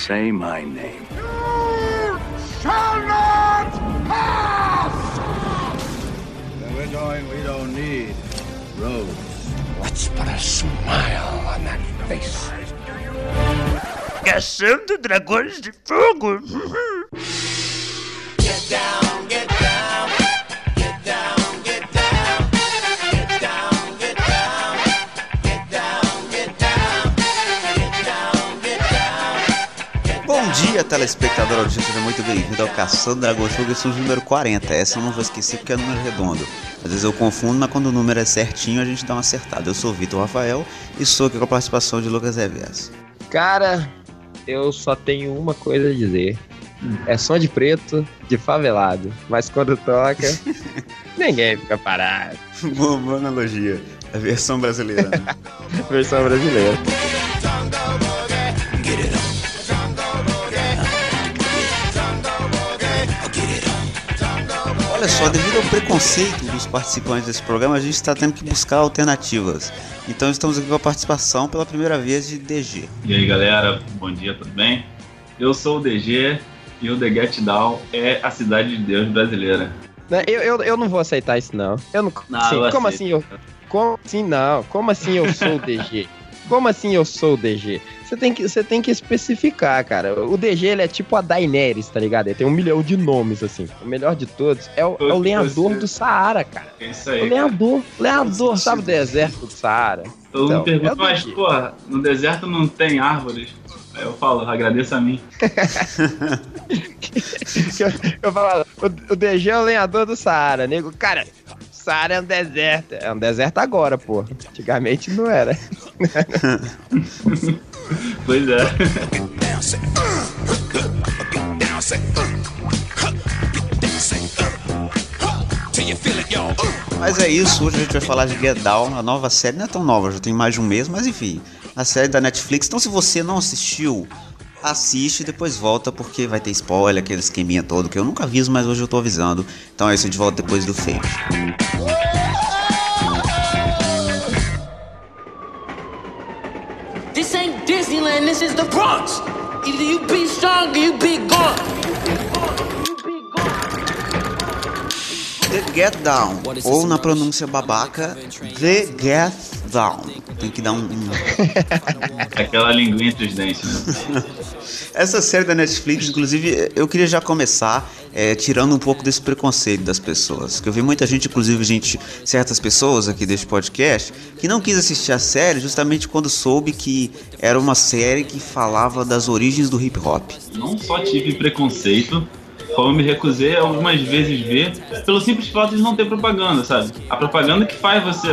say my name. You shall not pass! Where we're going, we don't need roads. Let's put a smile on that face. Caçando dragões de fogo. Get down, dia, telespectador audiência, seja muito bem-vindo ao Caçando Fogo, edição de número 40. Essa eu não vou esquecer porque é número redondo. Às vezes eu confundo, mas quando o número é certinho a gente dá uma acertada. Eu sou o Vitor Rafael e sou aqui com a participação de Lucas Reverso. Cara, eu só tenho uma coisa a dizer. É som de preto, de favelado. Mas quando toca, ninguém fica parado. boa, boa analogia. A versão brasileira. Né? Versão brasileira. Olha só, devido ao preconceito dos participantes desse programa, a gente está tendo que buscar alternativas. Então estamos aqui com a participação pela primeira vez de DG. E aí galera, bom dia, tudo bem? Eu sou o DG e o The Get Down é a cidade de Deus brasileira. Eu, eu, eu não vou aceitar isso, não. Eu não. Não, Sim, eu como aceito. assim eu. Como assim não? Como assim eu sou o DG? Como assim eu sou o DG? Você tem que, você tem que especificar, cara. O DG ele é tipo a Daenerys, tá ligado? Ele tem um milhão de nomes, assim. O melhor de todos é o, é o lenhador do Saara, cara. É isso O aí. cara. lenhador, lenhador, sabe o deserto do Saara? Todo mundo Então, pergunta, é o mas porra, no deserto não tem árvores? Aí eu falo, agradeça a mim. eu, eu falo, o, o DG é o lenhador do Saara, nego. Cara, Saara é um deserto. É um deserto agora, pô. Antigamente não era. Pois é. Mas é isso, hoje a gente vai falar de Get Down, a nova série, não é tão nova, já tem mais de um mês, mas enfim, a série da Netflix. Então se você não assistiu, assiste e depois volta, porque vai ter spoiler, aquele esqueminha todo que eu nunca aviso, mas hoje eu tô avisando. Então é isso, a gente volta depois do feio. This ain't Disneyland, this is the Bronx. Either you be strong or you be gone. The Get Down, ou na pronúncia babaca, The Get Down. Tem que dar um- um Aquela linguinha entre os dentes, né? Essa série da Netflix, inclusive, eu queria já começar é, tirando um pouco desse preconceito das pessoas. Que eu vi muita gente, inclusive gente, certas pessoas aqui deste podcast, que não quis assistir a série justamente quando soube que era uma série que falava das origens do hip hop. Não só tive preconceito, como me recusei algumas vezes ver, pelo simples fato de não ter propaganda, sabe? A propaganda que faz você,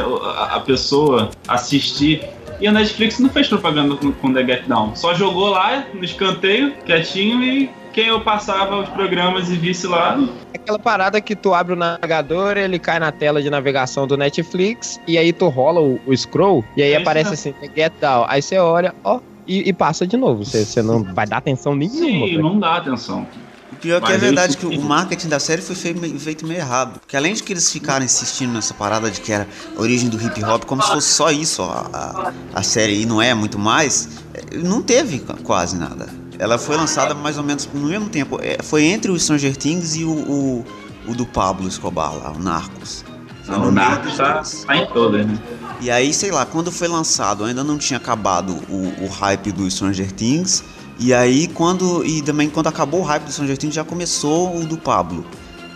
a, pessoa assistir. E a Netflix não fez propaganda com, com The Get Down. Só jogou lá no escanteio, quietinho, e quem eu passava os programas e visse lá, Aquela parada que tu abre o navegador, ele cai na tela de navegação do Netflix, e aí tu rola o, o scroll, e aí É aparece assim, Get Down. Aí você olha, ó, e, e passa de novo. Você, você não vai dar atenção nenhuma. sim, velho. não dá atenção. Pior que é Mas eu verdade que o marketing da série foi feito meio, errado. Porque além de que eles ficaram insistindo nessa parada de que era a origem do hip hop, como se fosse só isso, ó, a, a série aí não é muito mais, é, não teve qu- quase nada. Ela foi lançada mais ou menos no mesmo tempo. É, foi entre o Stranger Things e o, o, o do Pablo Escobar lá, o Narcos. Não, o Narcos tá, tá em todas, né? E aí, sei lá, quando foi lançado, ainda não tinha acabado o, o hype do Stranger Things. E aí, quando. E também quando acabou o hype do Stranger Things, já começou o do Pablo.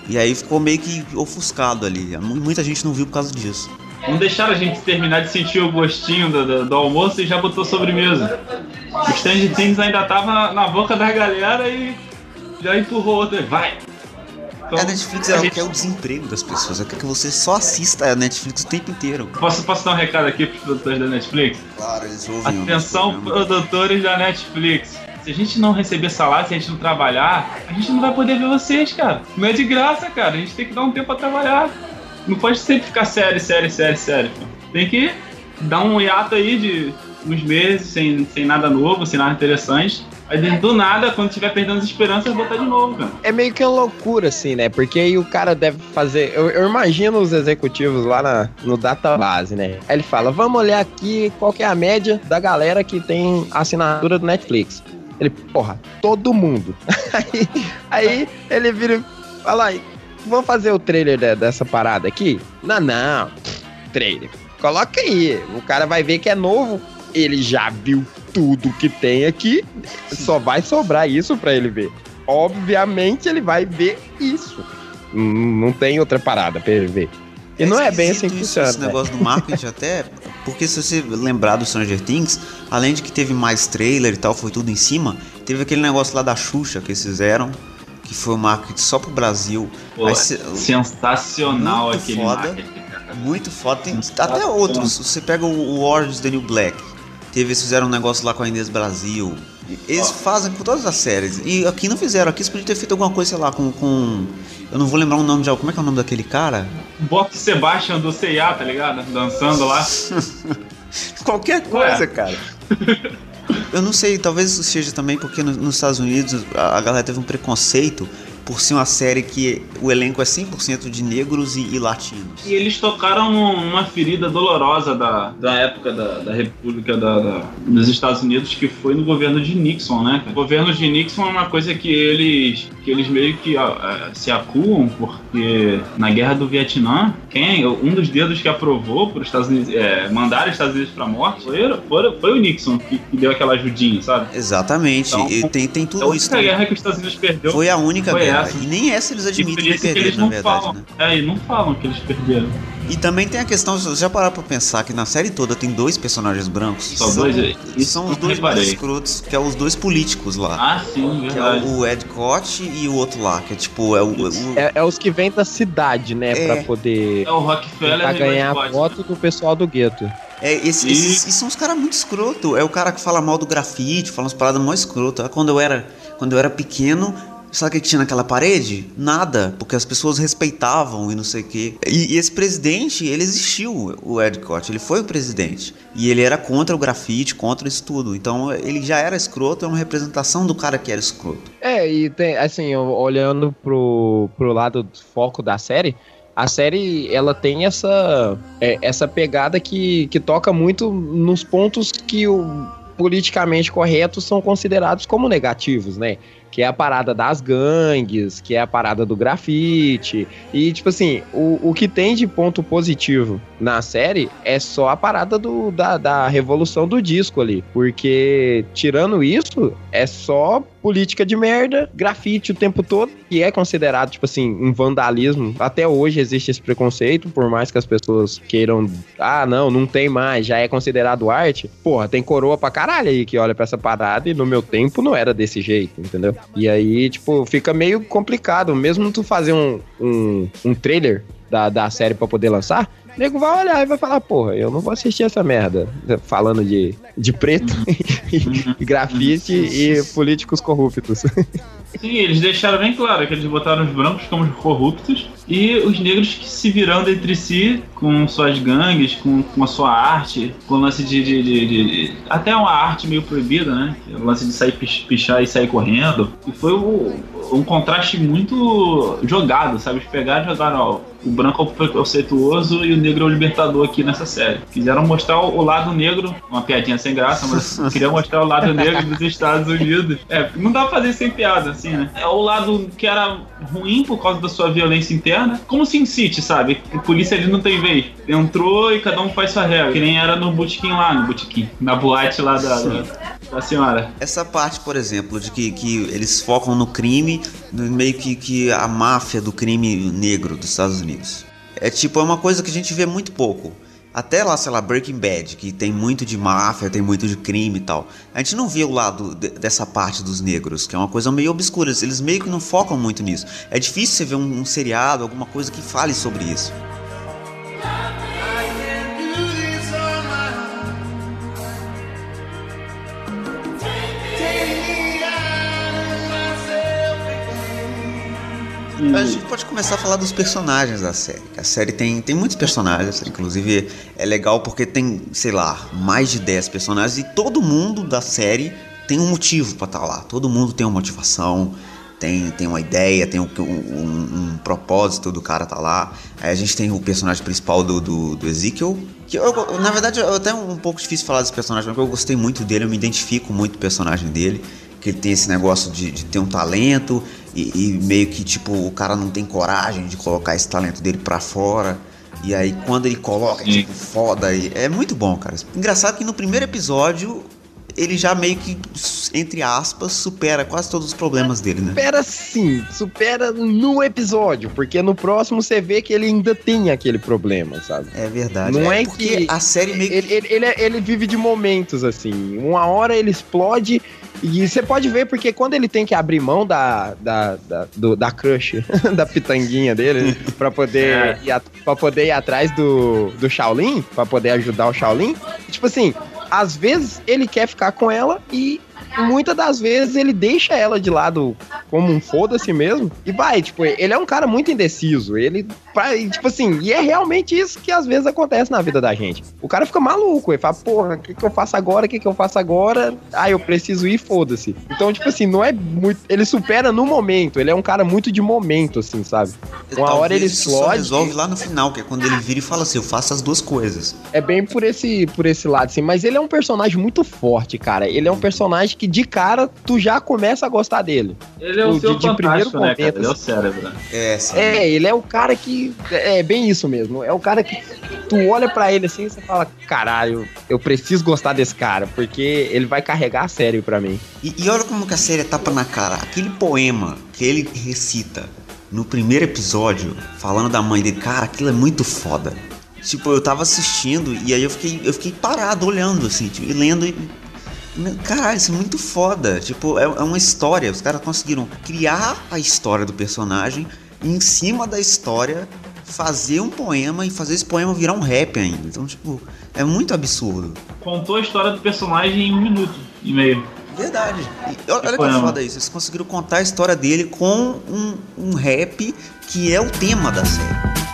E aí ficou meio que ofuscado ali. Mu- Muita gente não viu por causa disso. Não deixaram a gente terminar de sentir o gostinho do, do- do almoço e já botou sobremesa. O Stranger Things ainda tava na boca da galera e já empurrou outra. Vai! Então, a Netflix a ela gente- quer o desemprego das pessoas. Ela quer que você só assista a Netflix o tempo inteiro. Posso, posso dar um recado aqui pros produtores da Netflix? Claro, eles ouvem Atenção, produtores da Netflix. Se a gente não receber salário, se a gente não trabalhar, a gente não vai poder ver vocês, cara. Não é de graça, cara. A gente tem que dar um tempo pra trabalhar. Não pode sempre ficar sério, sério, sério, sério. Tem que dar um hiato aí de uns meses, sem, sem nada novo, sem nada interessante. Aí do nada, quando tiver perdendo as esperanças, botar de novo, cara. É meio que uma loucura, assim, né? Porque aí o cara deve fazer. Eu, eu imagino os executivos lá na, no database, né? Aí ele fala: vamos olhar aqui qual é a média da galera que tem assinatura do Netflix. Ele, porra, todo mundo. Aí, aí ele vira e fala aí, vamos fazer o trailer de- dessa parada aqui? Não, não, trailer. Coloca aí, o cara vai ver que é novo, ele já viu tudo que tem aqui, só vai sobrar isso pra ele ver. Obviamente ele vai ver isso. Não tem outra parada pra ele ver. E não é bem assim que isso, funciona. Esse né? negócio do marketing até, porque se você lembrar do Stranger Things, além de que teve mais trailer e tal, foi tudo em cima, teve aquele negócio lá da Xuxa que eles fizeram, que foi o marketing só pro Brasil. Pô, Aí sensacional Muito aquele foda. marketing, cara. Muito foda. Tem até outros. Você pega o Orange the New Black. Teve, eles fizeram um negócio lá com a Inês Brasil. Eles fazem com todas as séries. E aqui não fizeram. Aqui eles podiam ter feito alguma coisa, sei lá, com. com eu não vou lembrar o nome de Como é que é o nome daquele cara? Bota o Sebastian do C&A, tá ligado? Dançando lá. Qualquer coisa, cara. Eu não sei, talvez isso seja também porque no- nos Estados Unidos a galera teve um preconceito por ser uma série que o elenco é 100% de negros e, e latinos. E eles tocaram numa ferida dolorosa da, da época da, da República da- da- dos Estados Unidos, que foi no governo de Nixon, né? O governo de Nixon é uma coisa que eles, que eles meio que ó, eh, se acuam, porque na guerra do Vietnã, quem, um dos dedos que aprovou para os Estados Unidos, é, mandar os Estados Unidos para a morte foi, foi, foi o Nixon, que, que deu aquela ajudinha, sabe? Exatamente, Então, e tem, tem A tudo isso única também. guerra que os Estados Unidos perdeu Foi a única foi guerra. Essa. E nem essa eles E admitem que que perderam, eles na não verdade, falam. né? É, e não falam que eles perderam. E também tem a questão, se você já parar pra pensar que na série toda tem dois personagens brancos. Só são, dois? Isso são eu os dois mais escrotos, que é os dois políticos lá. Ah, sim, que verdade. é o Ed Cott e o outro lá, que é tipo, é o. o- É, é os que vêm da cidade, né? É. Pra poder É o Rockefeller e o ganhar Ed Scott. voto do pessoal do gueto. É, esse, E- esses, e são os caras muito escroto. É o cara que fala mal do grafite, fala umas paradas mó escroto. Ah, Quando eu era, quando eu era pequeno, sabe o que tinha naquela parede? Nada, porque as pessoas respeitavam e não sei o quê. E, e esse presidente, ele existiu, o Ed Cott, ele foi o presidente. E ele era contra o grafite, contra isso tudo. Então ele já era escroto, é uma representação do cara que era escroto. É, e tem, assim, olhando pro, pro lado do foco da série, a série, ela tem essa, é, essa pegada que, que toca muito nos pontos que o politicamente corretos são considerados como negativos, né? Que é a parada das gangues, que é a parada do grafite. E, tipo assim, o, o que tem de ponto positivo na série é só a parada do, da, da revolução do disco ali. Porque, tirando isso, é só política de merda, grafite o tempo todo, que é considerado, tipo assim, um vandalismo. Até hoje existe esse preconceito, por mais que as pessoas queiram, ah, não, não tem mais, já é considerado arte. Porra, tem coroa pra caralho aí que olha pra essa parada e no meu tempo não era desse jeito, entendeu? E aí, tipo, fica meio complicado, mesmo tu fazer um, um, um trailer da, da série pra poder lançar, o nego vai olhar e vai falar, porra, eu não vou assistir essa merda. Falando de, de preto, e grafite e políticos corruptos. Sim, eles deixaram bem claro que eles botaram os brancos como corruptos e os negros que se virando entre si com suas gangues, com, com a sua arte, com o lance de, de- de- de- Até uma arte meio proibida, né? O lance de sair pichar e sair correndo. E foi o- um contraste muito jogado, sabe? Eles pegaram e jogaram, ó, o branco é o preconceituoso e o negro é o libertador aqui nessa série. Quiseram mostrar o, lado negro, uma piadinha sem graça, mas queriam mostrar o lado negro dos Estados Unidos. É, não dá pra fazer sem piada, assim, né? É o lado que era ruim por causa da sua violência interna. Como Sin City, sabe? A polícia ali não tem vez. Entrou e cada um faz sua regra. Que nem era no botequim lá, no botequim. Na boate lá da, da, da senhora. Essa parte, por exemplo, de que, que eles focam no crime, no meio que, que a máfia do crime negro dos Estados Unidos. É tipo, é uma coisa que a gente vê muito pouco. Até lá, sei lá, Breaking Bad, que tem muito de máfia, tem muito de crime e tal. A gente não vê o lado de- dessa parte dos negros, que é uma coisa meio obscura. Eles meio que não focam muito nisso. É difícil você ver um, um seriado, alguma coisa que fale sobre isso. A gente pode começar a falar dos personagens da série. A série tem, tem muitos personagens, inclusive é legal porque tem, sei lá, mais de 10 personagens e todo mundo da série tem um motivo pra estar lá. Todo mundo tem uma motivação, tem, tem uma ideia, tem um, um- um propósito do cara tá lá. Aí a gente tem o personagem principal do, do, do Ezekiel, que eu- na verdade é até um pouco difícil falar desse personagem, porque eu gostei muito dele, eu me identifico muito com o personagem dele. que ele tem esse negócio de, de ter um talento e, e meio que tipo o cara não tem coragem de colocar esse talento dele pra fora. E aí quando ele coloca, é tipo foda. E é muito bom, cara. Engraçado que no primeiro episódio ele já meio que, entre aspas, supera quase todos os problemas dele, né? Supera sim, supera no episódio, porque no próximo você vê que ele ainda tem aquele problema, sabe? É verdade. Não é porque que- a série meio que Ele, ele, ele, é- ele vive de momentos, assim. Uma hora ele explode. E você pode ver, porque quando ele tem que abrir mão da, da, da, do- da crush, da pitanguinha dele, pra poder, É. ir, a- pra poder ir atrás do, do Shaolin, pra poder ajudar o Shaolin, tipo assim, às vezes ele quer ficar com ela e muitas das vezes ele deixa ela de lado como um foda-se mesmo e vai, tipo, ele é um cara muito indeciso, ele, vai, tipo assim, e é realmente isso que às vezes acontece na vida da gente. O cara fica maluco, ele fala, porra, o que, que eu faço agora, o que, que eu faço agora? Ah, eu preciso ir, foda-se. Então, tipo assim, não é muito, ele supera no momento, ele é um cara muito de momento, assim, sabe? Uma talvez hora ele explode. resolve lá no final, que é quando ele vira e fala assim, eu faço as duas coisas. É bem por esse, por esse lado, assim. Mas ele é um personagem muito forte, cara. Ele é um personagem que, de cara, tu já começa a gostar dele. Ele é o O seu de- de primeiro né, cara? Ele é o assim. cérebro. É, sim. É, ele é o cara que. É bem isso mesmo. É o cara que tu olha pra ele assim e você fala: caralho, eu preciso gostar desse cara, porque ele vai carregar a sério pra mim. E, e olha como que a série é tapa na cara. Aquele poema que ele recita no primeiro episódio, falando da mãe dele, cara, aquilo é muito foda. Tipo, eu tava assistindo e aí eu fiquei, eu fiquei parado olhando, assim, tipo, e lendo e. Caralho, isso é muito foda. Tipo, é, é uma história. Os caras conseguiram criar a história do personagem e em cima da história fazer um poema e fazer esse poema virar um rap ainda. Então, tipo, é muito absurdo. Contou a história do personagem em um minuto e meio. Verdade. E olha que poema. foda isso. Eles conseguiram contar a história dele com um, um rap que é o tema da série.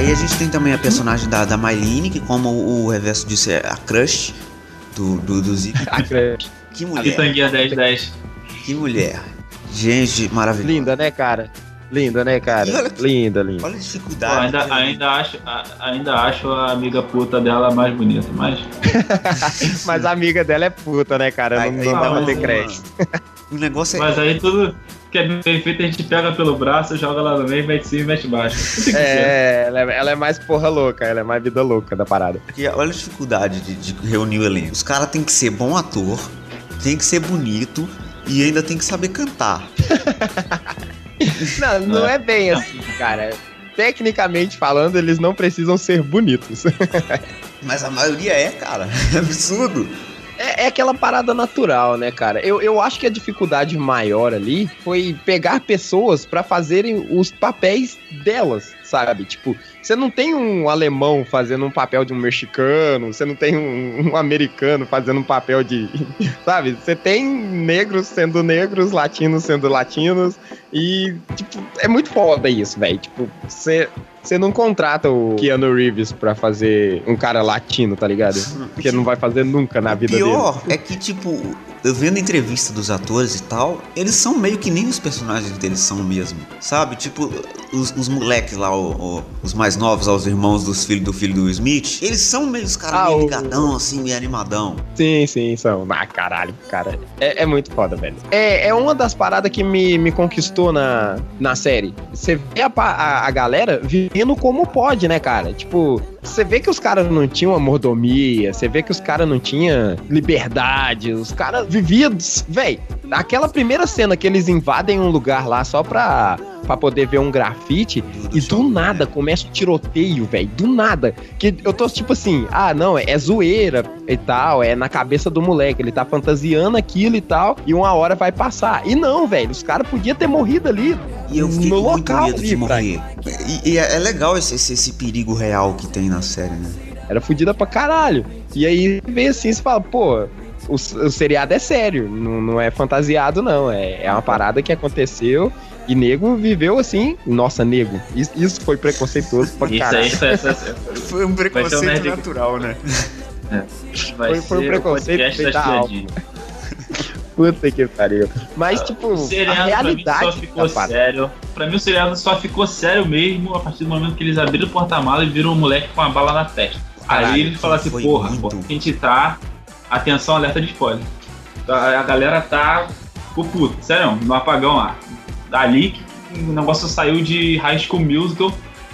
Aí a gente tem também a personagem da, da Mylene, que como o reverso disse é a crush do, do, do Zeke. A crush. Que A mulher, Pitanguinha 1010. que mulher. Gente, maravilhosa. Linda, né, cara? Linda, né, cara? Olha Linda, linda. Olha a Pô, dificuldade. ainda, que- ainda, acho, a- ainda acho a amiga puta dela mais bonita, mas. Mas a amiga dela é puta, né, cara? Ai, Não, não dá pra ter crédito. O negócio é. Mas aí tudo que é bem feito a gente pega pelo braço, joga lá no meio, mete cima e mete baixo. É, ela é, ela é mais porra louca, ela é mais vida louca da parada. Porque olha a dificuldade de, de reunir o elenco. Os caras tem que ser bom ator, tem que ser bonito e ainda tem que saber cantar. Não, não é bem assim, cara. Tecnicamente falando, eles não precisam ser bonitos. Mas a maioria é, cara. É absurdo. É, é aquela parada natural, né, cara? Eu, eu acho que a dificuldade maior ali foi pegar pessoas pra fazerem os papéis delas, sabe? Tipo, você não tem um alemão fazendo um papel de um mexicano, você não tem um, um americano fazendo um papel de. Sabe? Você tem negros sendo negros, latinos sendo latinos, e, tipo, é muito foda isso, velho. Tipo, você. Você não contrata o Keanu Reeves pra fazer um cara latino, tá ligado? Porque não vai fazer nunca na vida dele. Pior é que, tipo, eu vendo a entrevista dos atores e tal, eles são meio que nem os personagens deles são mesmo. Sabe? Tipo, os, os moleques lá, o- o- os mais novos, lá, os irmãos dos filhos do filho do Will Smith, eles são meio os caras Ah, meio o- ligadão, assim, meio animadão. Sim, sim, são. Ah, caralho, cara. É, é muito foda, velho. É, é uma das paradas que me, me conquistou na, na série. Você vê a, a, a galera vivendo como pode, né, cara? Tipo, você vê que os caras não tinham a mordomia, você vê que os caras não tinham liberdade, os caras viviam. Véi, aquela primeira cena que eles invadem um lugar lá só pra, pra poder ver um grafite e do nada começa o tiroteio, velho. Do nada. Que eu tô tipo assim, ah, não, é, é zoeira e tal, é na cabeça do moleque, ele tá fantasiando aquilo e tal, e uma hora vai passar. E não, velho, os caras podiam ter morrido ali E eu fiquei no local medo de morrer. E, e é é legal esse, esse, esse perigo real que tem na série, né? Era fodida pra caralho. E aí vê assim, você fala, pô, o, o seriado é sério, não, não é fantasiado, não. É, é uma parada que aconteceu e nego viveu assim. Nossa, nego, isso, isso foi preconceituoso pra Isso caralho. aí foi, foi, Foi um preconceito natural, né? vai Foi- foi um preconceito da. Puta que pariu. Mas, tipo, O a seriado pra mim realidade só ficou parada. sério. Pra mim o seriado só ficou sério mesmo a partir do momento que eles abriram o porta-malas e viram um moleque com uma bala na testa. Caralho, Aí eles falaram assim, porra, muito. porra, a gente tá. Atenção, alerta de spoiler. Tá- A galera tá. Ficou puta, sério, no apagão lá. Dali que o negócio saiu de High School Musical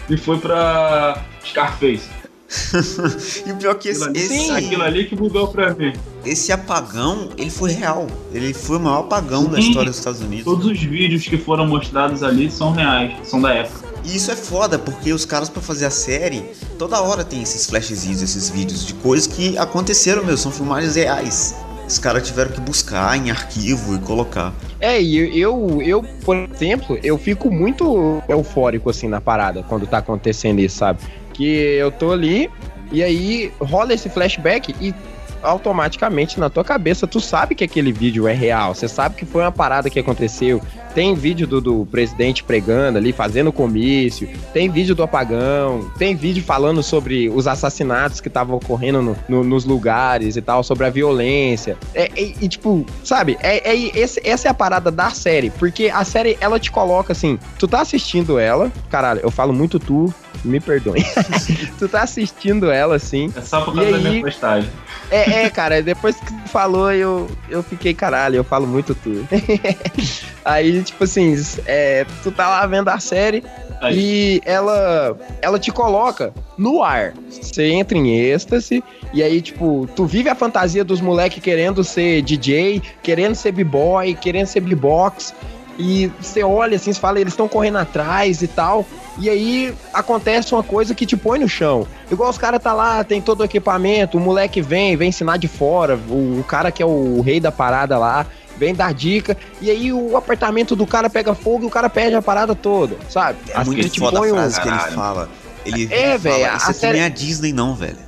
e foi pra Scarface. E o pior que esse, Aquilo ali, esse, aquilo ali que mudou pra mim. esse apagão, ele foi real. Ele foi o maior apagão da Sim. história dos Estados Unidos. Todos os vídeos que foram mostrados ali são reais, são da época. E isso é foda, porque os caras pra fazer a série, toda hora tem esses flashzinhos, esses vídeos de coisas que aconteceram mesmo, são filmagens reais. Os caras tiveram que buscar em arquivo e colocar. É, e eu, eu, por exemplo, eu fico muito eufórico assim na parada quando tá acontecendo isso, sabe? Que eu tô ali e aí rola esse flashback e automaticamente na tua cabeça tu sabe que aquele vídeo é real, você sabe que foi uma parada que aconteceu. Tem vídeo do, do presidente pregando ali, fazendo comício, tem vídeo do apagão, tem vídeo falando sobre os assassinatos que estavam ocorrendo no- no- nos lugares e tal, sobre a violência. É, é- e, tipo, sabe, é, é- esse- essa é a parada da série, porque a série, ela te coloca assim, tu tá assistindo ela, caralho, eu falo muito tu, me perdoe. tu tá assistindo ela assim, É só por causa da aí? minha postagem. é, é, cara, depois que tu falou, eu, eu fiquei, caralho, eu falo muito tu. Aí, tipo assim, é, tu tá lá vendo a série Aí. e ela, ela te coloca no ar. Você entra em êxtase e aí, tipo, tu vive a fantasia dos moleques querendo ser DJ, querendo ser b-boy, querendo ser b-box. E você olha assim, você fala, eles estão correndo atrás e tal. E aí acontece uma coisa que te põe no chão. Igual os caras tá lá, tem todo o equipamento, o moleque vem, vem ensinar de fora, o, o cara que é o rei da parada lá, vem dar dica, e aí o apartamento do cara pega fogo e o cara perde a parada toda, sabe? É muito te foda a põe um- frase que ele fala. Ele É, fala, velho, a Isso aqui série- nem é a Disney, não, velho.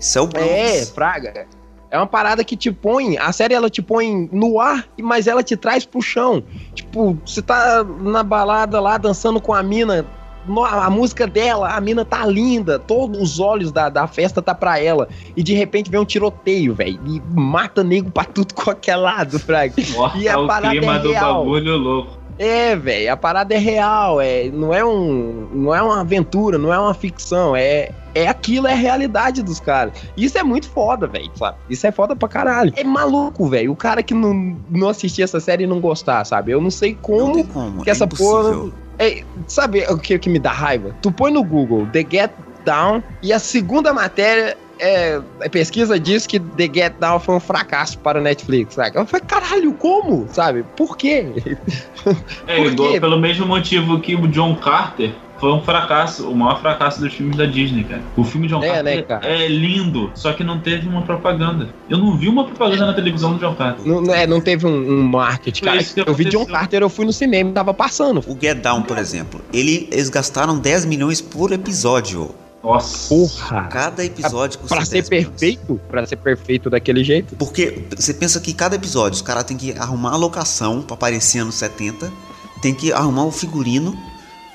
Isso é o Bronx. É, praga. É uma parada que te põe, a série ela te põe no ar, mas ela te traz pro chão. Tipo, você tá na balada lá dançando com a mina, a música dela, a mina tá linda, todos os olhos da, da festa tá pra ela. E de repente vem um tiroteio, velho, e mata nego pra tudo qualquer lado. Morta E a o parada clima é do real. bagulho louco. É, velho, a parada é real, é, não é um, não é uma aventura, não é uma ficção, é é aquilo, é a realidade dos caras. Isso é muito foda, velho, sabe? Isso é foda pra caralho. É maluco, velho, o cara que não, não assistir essa série e não gostar, sabe? Eu não sei Não como tem como. que é essa impossível. é, sabe o que, que me dá raiva? Tu põe no Google The Get Down e a segunda matéria é, a pesquisa diz que The Get Down foi um fracasso para o Netflix, sabe? Eu falei, caralho, como? Sabe? Por quê? É, Por igual quê? pelo mesmo motivo que o John Carter foi um fracasso, o maior fracasso dos filmes da Disney, cara. O filme John É, Carter né, cara? é lindo, só que não teve uma propaganda. Eu não vi uma propaganda na televisão do John Carter. Não, é, não teve um, um marketing, cara. Eu vi John. Carter, eu fui no cinema e tava passando. O Get Down, por exemplo, ele, eles gastaram 10 milhões por episódio. Nossa. Porra! Cada episódio custa Pra ser 10 milhões. perfeito, pra ser perfeito daquele jeito. Porque você pensa que cada episódio os caras tem que arrumar a locação pra aparecer anos 70, tem que arrumar o figurino,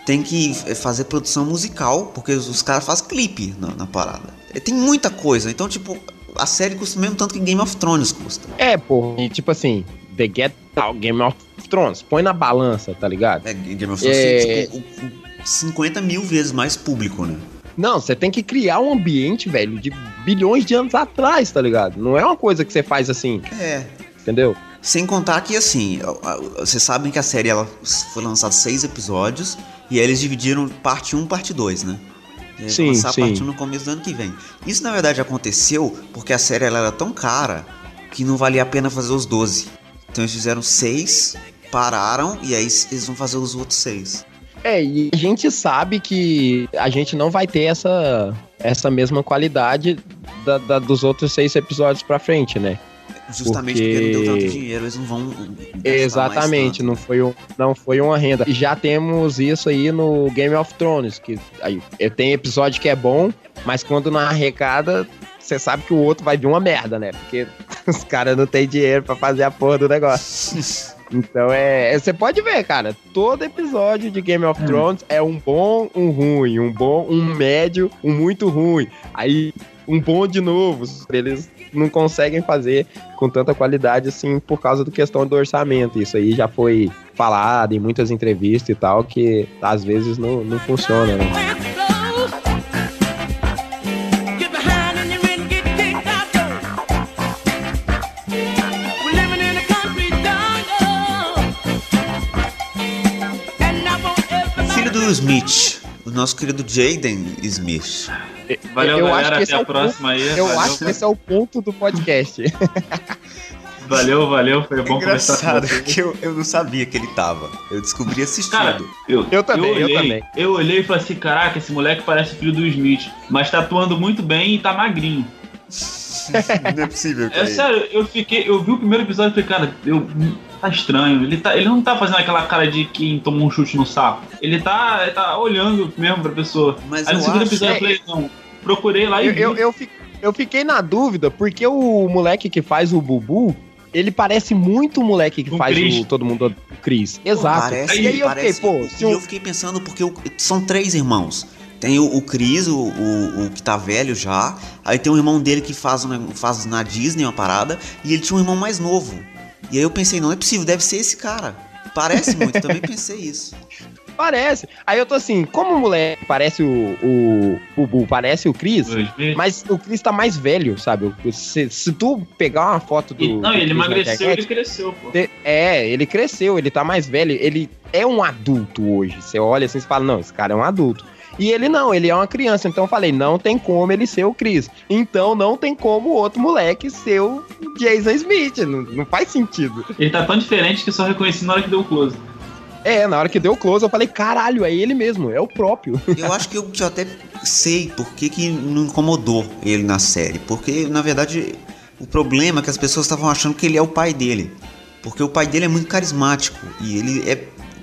tem que eh, fazer produção musical, porque os, caras fazem clipe na, na parada. Eh, Tem muita coisa, então, tipo, a série custa o mesmo tanto que Game of Thrones custa. É, pô, e tipo assim, The Get Down, Game of Thrones, põe na balança, tá ligado? É, Game of Thrones É. tem, tipo, o- o 50 mil vezes mais público, né? Não, você tem que criar um ambiente, velho, de bilhões de anos atrás, tá ligado? Não é uma coisa que você faz assim, É. entendeu? Sem contar que, assim, vocês sabem que a série ela foi lançada seis episódios e aí eles dividiram parte 1 parte 2, né? Sim, vai lançar sim. a parte 1 no começo do ano que vem. Isso, na verdade, aconteceu porque a série ela era tão cara que não valia a pena fazer os 12. Então eles fizeram seis, pararam e aí eles vão fazer os outros seis. É, e a gente sabe que a gente não vai ter essa, essa mesma qualidade da- da- dos outros seis episódios pra frente, né? Justamente Porque- porque, não deu tanto dinheiro, eles não vão. Exatamente, não foi, um, não foi uma renda. E já temos isso aí no Game of Thrones, que aí tem episódio que é bom, mas quando não arrecada, você sabe que o outro vai vir uma merda, né? Porque os caras não têm dinheiro pra fazer a porra do negócio. Então é. Você pode ver, cara. Todo episódio de Game of Thrones é um bom, um ruim, um bom, um médio, um muito ruim. Aí um bonde novo. Eles não conseguem fazer com tanta qualidade assim por causa da questão do orçamento. Isso aí já foi falado em muitas entrevistas e tal, que às vezes não, não funciona, né? Smith, o nosso querido Jaden Smith. Valeu, Eu galera. Até é a o próxima aí. Eu valeu, acho que esse é o ponto do podcast. valeu, valeu. Foi bom conversar com Engraçado você. que eu, eu não sabia que ele tava. Eu descobri assistindo. Cara, eu, Eu também, eu olhei, também. Eu olhei e falei assim: caraca, esse moleque parece filho do Smith, mas tá atuando muito bem e tá magrinho. não é possível, É sério, eu fiquei. Eu vi o primeiro episódio e falei, cara, eu, tá estranho. Ele, tá, ele não tá fazendo aquela cara de quem tomou um chute no saco. Ele tá, ele tá olhando mesmo pra pessoa. Mas Aí no eu segundo acho- episódio eu falei, não, procurei lá e Eu, vi. eu, eu, fi- eu fiquei na dúvida, porque o moleque que faz o Bubu, ele parece muito o moleque que O faz Chris. o Todo Mundo Chris. Exato. Parece, e aí eu parece, fiquei, pô, se e um- eu fiquei pensando porque o- são três irmãos. Tem o, o Chris, o, o, o que tá velho já. Aí tem um irmão dele que faz, um- faz na Disney uma parada. E ele tinha um irmão mais novo. E aí eu pensei, não é possível, deve ser esse cara. Parece muito, eu também pensei isso. parece. Aí eu tô assim, como o moleque parece o, o Bubu, parece o Chris, mas o Chris tá mais velho, sabe? Se, se tu pegar uma foto do. E- não, do ele emagreceu, internet, ele cresceu, pô. É, ele cresceu, ele tá mais velho, ele é um adulto hoje. Você olha assim e fala, não, esse cara é um adulto. E ele não, ele é uma criança. Então eu falei, não tem como ele ser o Chris. Então não tem como o outro moleque ser o Jason Smith. Não, não faz sentido. Ele tá tão diferente que eu só reconheci na hora que deu o close. É, na hora que deu o close, eu falei, caralho, é ele mesmo, é o próprio. Eu acho que eu já até sei por que, que não incomodou ele na série. Porque, na verdade, o problema é que as pessoas estavam achando que ele é o pai dele. Porque o pai dele é muito carismático e ele é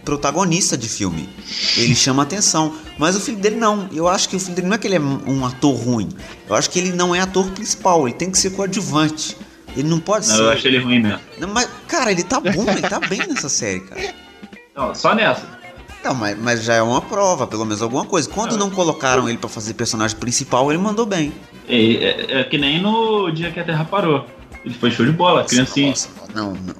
protagonista de filme. Ele chama atenção. Mas o filho dele não. Eu acho que o filho dele não é que ele é um ator ruim. Eu acho que ele não é ator principal. Ele tem que ser coadjuvante. Ele não pode Não, ser. eu achei ele ruim mesmo. Não, mas, cara, ele tá bom, ele tá bem nessa série, cara. Não, só nessa. Não, mas, mas já é uma prova, pelo menos alguma coisa. Quando não colocaram ele pra fazer personagem principal, ele mandou bem. É, é- é que nem no dia que a Terra parou. Ele foi show de bola, criancinha. Nossa, não, não.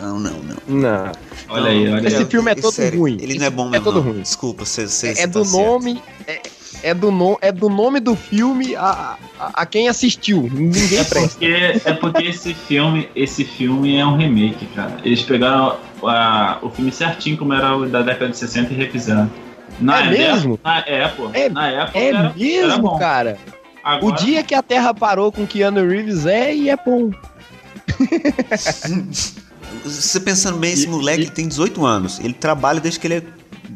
Não, não, não. Não. Olha aí, olha Esse aí. filme é todo sério, ruim. Ele Esse não é bom é mesmo. todo não. ruim. Desculpa, você, você É você do tá nome. É, é do no, é do nome do filme a, a, a quem assistiu. Ninguém É presta. porque, é porque esse filme, esse filme é um remake, cara. Eles pegaram a- o filme certinho como era o da década de 60 e refizeram. Na É época- mesmo? na- é, pô. É- na época É era, era mesmo, bom. cara. O Agora, dia que a Terra parou com Keanu Reeves é e é bom. Você pensando bem, esse moleque ele tem 18 anos. Ele trabalha desde que ele é,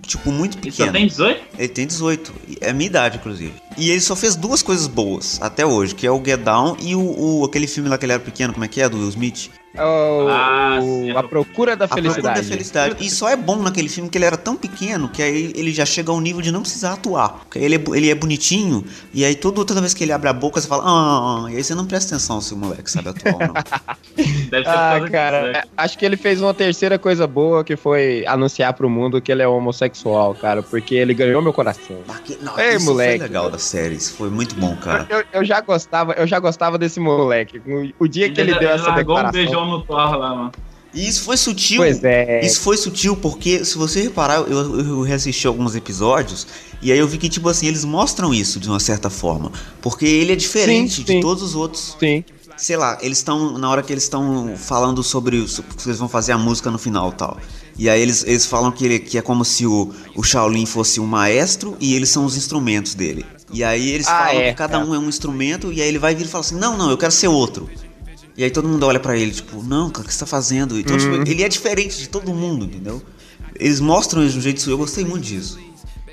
tipo, muito ele pequeno. tem 18? Ele tem 18. É a minha idade, inclusive. E ele só fez duas coisas boas até hoje, que é o Get Down e o, o- aquele filme lá que ele era pequeno, como é que é? Do Will Smith. É o- Ah, o- sim. a Procura da A Procura Felicidade. da Felicidade. E só é bom naquele filme que ele era tão pequeno que aí ele já chega ao nível de não precisar atuar. Porque ele é, ele é bonitinho e aí todo, toda vez que ele abre a boca você fala, ah, ah", e aí você não presta atenção se o moleque sabe atuar ou não. Deve ser Ah, causa disso, cara, né? acho que ele fez uma terceira coisa boa que foi anunciar pro mundo que ele é homossexual, cara, porque ele ganhou meu coração. Ah, que- não, Ei, isso moleque. foi legal da série, isso foi muito bom, cara. Eu, eu já gostava, eu já gostava desse moleque. O, dia que ele, deu essa um declaração. beijão no Thor lá, mano. E isso foi sutil. Pois é. Isso foi sutil porque, se você reparar, eu, eu reassisti alguns episódios e aí eu vi que, tipo assim, eles mostram isso de uma certa forma. Porque ele é diferente Sim, de sim. todos os outros. Sim. Sei lá, eles estão. Na hora que eles estão falando sobre isso, porque eles vão fazer a música no final e tal. E aí eles, eles falam que, ele, que é como se o, o Shaolin fosse um maestro e eles são os instrumentos dele. E aí eles Ah, falam é, que cada é. um é um instrumento e aí ele vai vir e fala assim: Não, não, eu quero ser outro. E aí todo mundo olha pra ele, tipo, não, cara, o que você tá fazendo? Então, tipo, ele é diferente de todo mundo, entendeu? Eles mostram isso de um jeito. Eu gostei muito disso.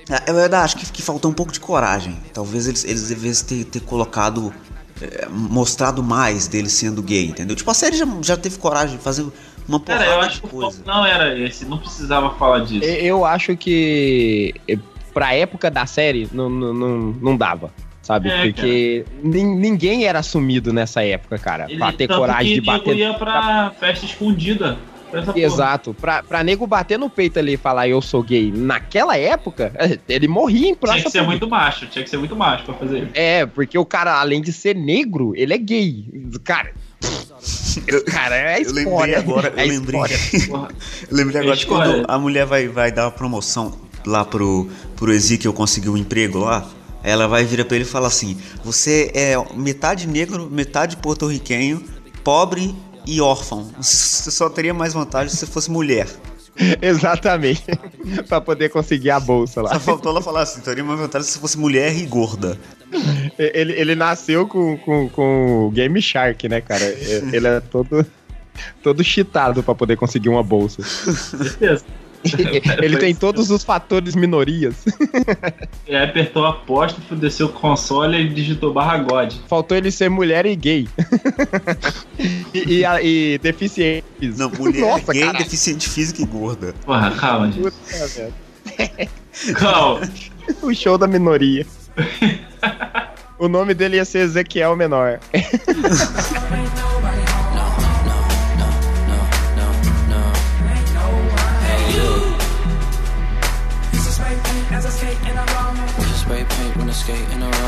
Ah, É verdade, acho que, que faltou um pouco de coragem. Talvez eles, eles devessem ter, ter colocado. eh, mostrado mais dele sendo gay, entendeu? Tipo, a série já, já teve coragem de fazer uma porrada Cara, eu de acho que o coisa. foco não era esse, não precisava falar disso. Eu acho que eh, pra época da série não, não, não, não dava. Sabe? É, Porque nin- ninguém era assumido nessa época, cara. Ele, pra ter coragem que de bater. ia pra festa escondida. Exato. Pra, pra nego bater no peito ali e falar eu sou gay naquela época, ele morria em praça Tinha que ser muito macho, tinha que ser muito macho pra fazer isso. É, porque o cara, além de ser negro, ele é gay. Cara. Cara, é Eu lembrei agora, eu é lembrei. história. Porra. Eu lembrei agora de quando a mulher vai, vai dar uma promoção lá pro, pro Ezequiel conseguir um emprego lá. Ela vai virar pra ele e falar assim: Você é metade negro, metade porto-riquenho, pobre e órfão. Você só teria mais vantagem se você fosse mulher. Exatamente. pra poder conseguir a bolsa lá. Só faltou ela falar assim: teria mais vantagem se você fosse mulher e gorda. Ele, ele nasceu com, com, com o Game Shark, né, cara? Ele é todo, todo cheatado pra poder conseguir uma bolsa. Certeza. Ele tem todos os fatores minorias. E aí apertou a aposta, desceu o console e digitou barra God. Faltou ele ser mulher e gay. e, e, a- e deficiente. Não, mulher Nossa, gay, caralho. deficiente física e gorda. Porra, calma, gente. Calma. O show da minoria. o nome dele ia ser Ezequiel Menor.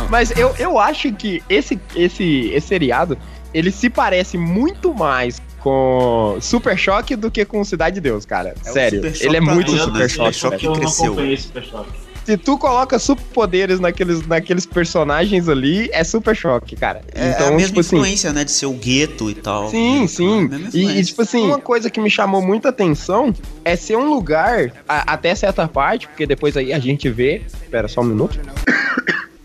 Mas eu, eu acho que esse, esse, esse seriado, ele se parece muito mais com Super Choque do que com Cidade de Deus, cara. É Sério. Super Ele é muito Deus, Super né? Choque. Super velho. Choque Eu não cresceu. acompanhei Super Choque. Se tu coloca superpoderes naqueles, naqueles personagens ali, é Super Choque, cara. É então, a mesma tipo assim. influência, né? De ser o gueto e tal. Sim, sim. É E, e, tipo assim, uma coisa que me chamou muita atenção é ser um lugar, a- até certa parte, porque depois aí a gente vê. Espera só um minuto.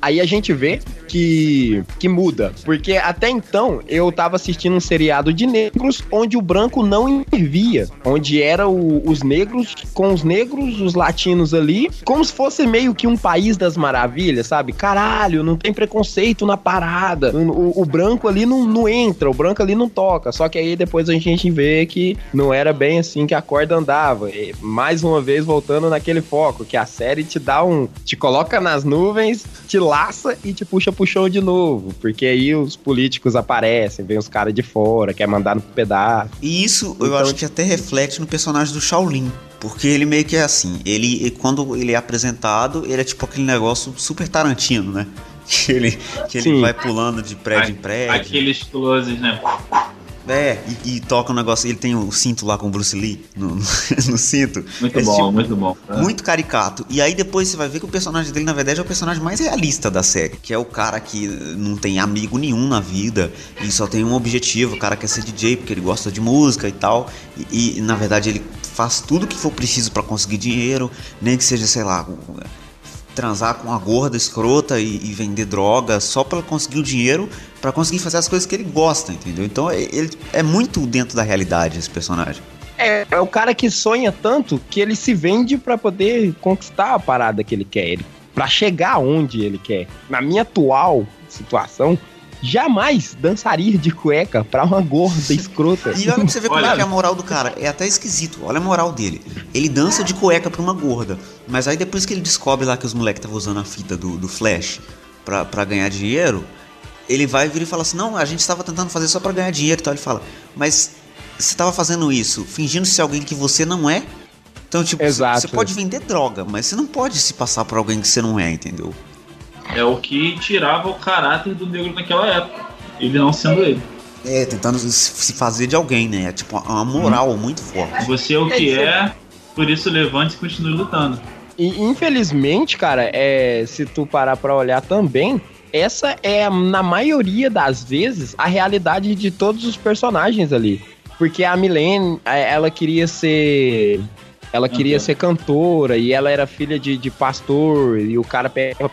Aí a gente vê que, que muda. Porque até então eu tava assistindo um seriado de negros onde o branco não intervia. Onde era os negros com os negros, os latinos ali, como se fosse meio que um país das maravilhas, sabe? Caralho, não tem preconceito na parada. O, o- o branco ali não, não entra, o branco ali não toca. Só que aí depois a gente vê que não era bem assim que a corda andava. E, mais uma vez voltando naquele foco, que a série te dá um. te coloca nas nuvens, te laça e te puxa pro chão de novo. Porque aí os políticos aparecem, vem os caras de fora, quer mandar no pedaço. E isso eu Então- acho que até reflete no personagem do Shaolin. Porque ele meio que é assim, ele quando ele é apresentado, ele é tipo aquele negócio super Tarantino, né? Que ele, que ele Sim. vai pulando de prédio em A- prédio. Aqueles closes, né? É, e, e toca um negócio, ele tem o cinto lá com o Bruce Lee no, no, no cinto. Muito bom, tipo- muito bom. Muito caricato. E aí depois você vai ver que o personagem dele, na verdade, é o personagem mais realista da série. Que é o cara que não tem amigo nenhum na vida e só tem um objetivo. O cara quer ser DJ porque ele gosta de música e tal. E, e, na verdade ele faz tudo que for preciso pra conseguir dinheiro. Nem que seja, sei lá, transar com uma gorda escrota e, e vender droga só pra conseguir o dinheiro pra conseguir fazer as coisas que ele gosta, entendeu? Então ele é muito dentro da realidade esse personagem. É, é o cara que sonha tanto que ele se vende pra poder conquistar a parada que ele quer, ele, pra chegar onde ele quer. Na minha atual situação, jamais dançaria de cueca pra uma gorda escrota. E olha pra você ver como Olha. é que é a moral do cara. É até esquisito. Olha a moral dele. Ele dança de cueca pra uma gorda. Mas aí depois que ele descobre lá que os moleques estavam usando a fita do, do Flash pra, pra ganhar dinheiro, ele vai vir e fala assim: Não, a gente estava tentando fazer só pra ganhar dinheiro e tal. Ele fala: Mas você tava fazendo isso fingindo ser alguém que você não é? Então, tipo, Exato. você pode vender droga, mas você não pode se passar por alguém que você não é, entendeu? É o que tirava o caráter do negro naquela época. Ele não sendo ele. É, tentando se fazer de alguém, né? É tipo uma moral muito forte. Você é o que é, por isso levante e continue lutando. E infelizmente, cara, é, se tu parar pra olhar também, essa é, na maioria das vezes, a realidade de todos os personagens ali. Porque a Milene, ela queria ser. Ela queria Cantora. ser cantora e ela era filha de, de pastor e o cara pegava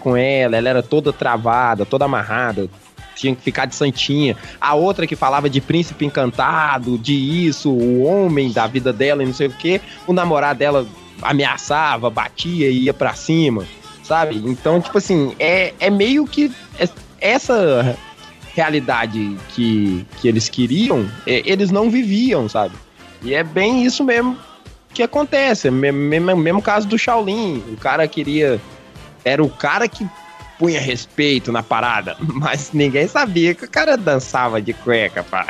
com ela, ela era toda travada, toda amarrada, tinha que ficar de santinha. A outra que falava de príncipe encantado, de isso, o homem da vida dela e não sei o que, o namorado dela ameaçava, batia e ia pra cima, sabe? Então, tipo assim, é, é meio que es- essa realidade que, que eles queriam, é, eles não viviam, sabe? E é bem isso mesmo que acontece. Mesmo, mesmo, mesmo caso do Shaolin. O cara queria. Era o cara que punha respeito na parada, mas ninguém sabia que o cara dançava de cueca pra,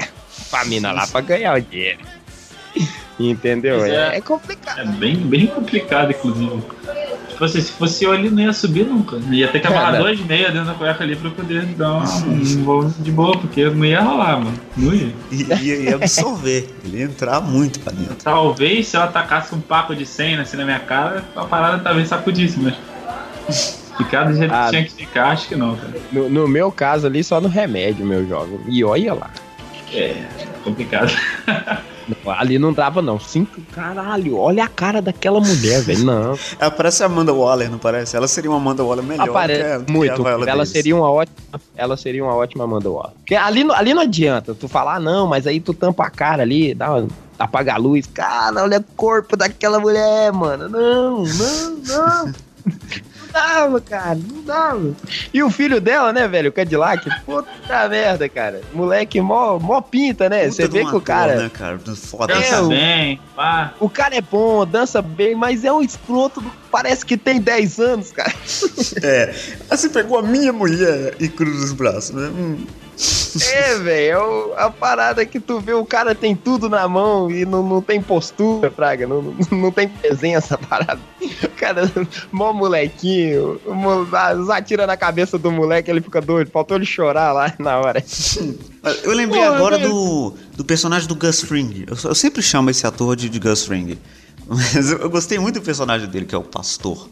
pra mina lá pra ganhar o dinheiro. Entendeu? É, é. é complicado. É bem, bem complicado, inclusive. Se fosse, se fosse eu, ele não ia subir nunca. Ia ter que amarrar É, né? dois meia dentro da cueca ali pra eu poder dar um voo de boa, porque não ia rolar, mano. Não ia. E ia, ia absorver. Ele ia entrar muito pra dentro. Talvez se ela tacasse um paco de 100 assim na minha cara, a parada talvez sacudisse, mas. Ficar do jeito Ah. que tinha que ficar, acho que não, cara. No, no meu caso ali, só no remédio, meu jovem. E olha lá. É, complicado. Não, Ali não dava, não. Cinco. Caralho, olha a cara daquela mulher, velho. Não. Ela parece a Amanda Waller, não parece? Ela seria uma Amanda Waller melhor Aparece que a, que a muito. Ela seria uma ótima. Ela seria uma ótima Amanda Waller. Porque ali, não- ali não adianta tu falar, ah, não, mas aí tu tampa a cara ali, dá uma, apaga a luz. Cara, olha o corpo daquela mulher, mano. Não, não, não. Não dava, cara, não dava. E o filho dela, né, velho, o Cadillac, puta merda, cara. Moleque mó, mó pinta, né? Você vê que o cara. Né, cara? Foda. É, Pensa o- bem, pá. O cara é bom, dança bem, mas é um escroto, do- parece que tem 10 anos, cara. É. Aí você pegou a minha mulher e cruza os braços, né? Hum. É, velho, é a parada que tu vê, o cara tem tudo na mão e não, não tem postura, Fraga, não, não, não tem presença, parada. O cara, mó molequinho, atira na cabeça do moleque, ele fica doido, faltou ele chorar lá na hora. Eu lembrei Porra, agora do, do personagem do Gus Fring. Eu, eu sempre chamo esse ator de, de Gus Fring. Mas eu, eu gostei muito do personagem dele, que é o pastor.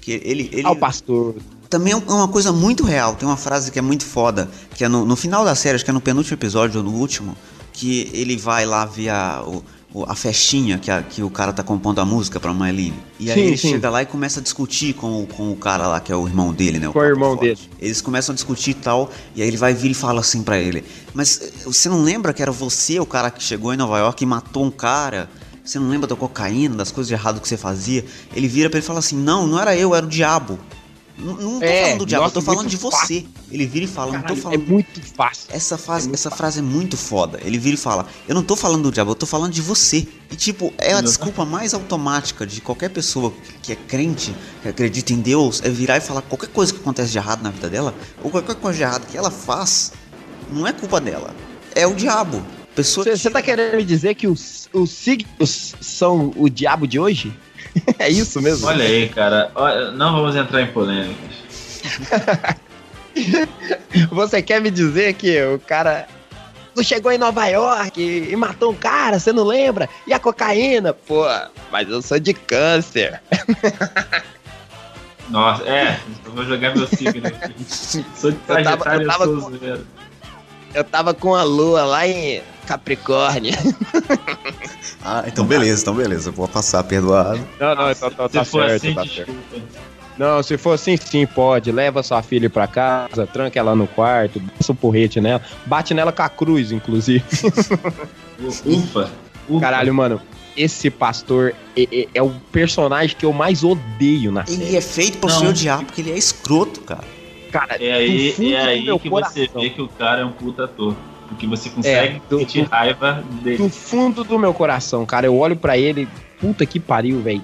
Que ele, ele Ah, o pastor. Também é uma coisa muito real. Tem uma frase que é muito foda, que é no, no final da série, acho que é no penúltimo episódio ou no último, que ele vai lá ver a, o- o- a festinha que, a- que o cara tá compondo a música pra Maylene. E aí Sim, ele sim. chega lá e começa a discutir com, o- com o cara lá, que é o irmão dele, né? Com o irmão dele. Eles começam a discutir e tal, e aí ele vai vir e fala assim pra ele: Mas eh, você não lembra que era você o cara que chegou em Nova York e matou um cara? Você não lembra da cocaína, das coisas de errado que você fazia? Ele vira pra ele e fala assim: Não, não era eu, era o diabo. Não, não tô É, falando do diabo, nossa, eu tô falando de você. Ele vira e fala: Não tô Caralho, é falando. muito fácil. Essa, frase, essa frase é muito foda. Ele vira e fala: Eu não tô falando do diabo, eu tô falando de você. E tipo, é a desculpa mais automática de qualquer pessoa que é crente, que acredita em Deus, é virar e falar qualquer coisa que acontece de errado na vida dela, ou qualquer coisa de errado que ela faz, não é culpa dela. É o diabo. Pessoa Você tá querendo me dizer que os, os signos são o diabo de hoje? é isso mesmo? Olha aí, cara. Não vamos entrar em polêmicas. Você quer me dizer que o cara não chegou em Nova York e, e matou um cara, você não lembra? E a cocaína? Pô, mas eu sou de câncer. Nossa, é, eu vou jogar meu signo aqui. Sou de Eu tava- eu tava. Eu tava com a lua lá em Capricórnio. Ah, então beleza, então beleza. Vou passar perdoado. Não, não, tá, tá, tá certo, assim, tá certo. desculpa. Não, se for assim, sim, pode. Leva sua filha pra casa, tranca ela no quarto, dá o porrete nela, bate nela com a cruz, inclusive. Ufa, ufa. Caralho, mano, esse pastor é, é- é o personagem que eu mais odeio na série. Ele é feito pra Não. ser odiado porque ele é escroto, cara. Cara, É aí, é aí que você coração. vê que o cara é um puta ator. Porque você consegue do- sentir do- raiva dele. do fundo do meu coração, cara. Eu olho pra ele, puta que pariu, velho.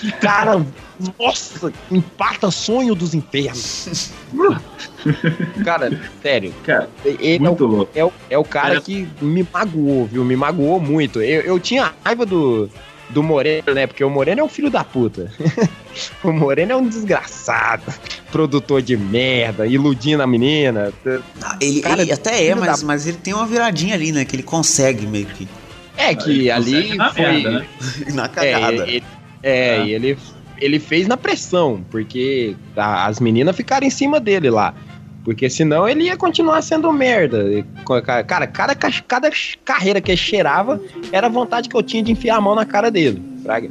Que cara, nossa, empata sonho dos infernos. cara, sério, Cara, ele é o, muito louco. é, o, é o cara Cara- que me magoou, viu? Me magoou muito. Eu, eu tinha raiva do, do Moreno, né? Porque o Moreno é um filho da puta. o Moreno é um desgraçado, produtor de merda, iludindo a menina. Ah, Ele, Cara, ele até é, mas, da- mas ele tem uma viradinha ali, né? Que ele consegue meio que É que Ele ali na foi. merda, né? na É, cagada. ele, é, Ah. e ele, ele fez na pressão, porque as meninas ficaram em cima dele lá. Porque senão ele ia continuar sendo merda. E, Cara, cada, ca- cada carreira que ele cheirava era a vontade que eu tinha de enfiar a mão na cara dele. fraga.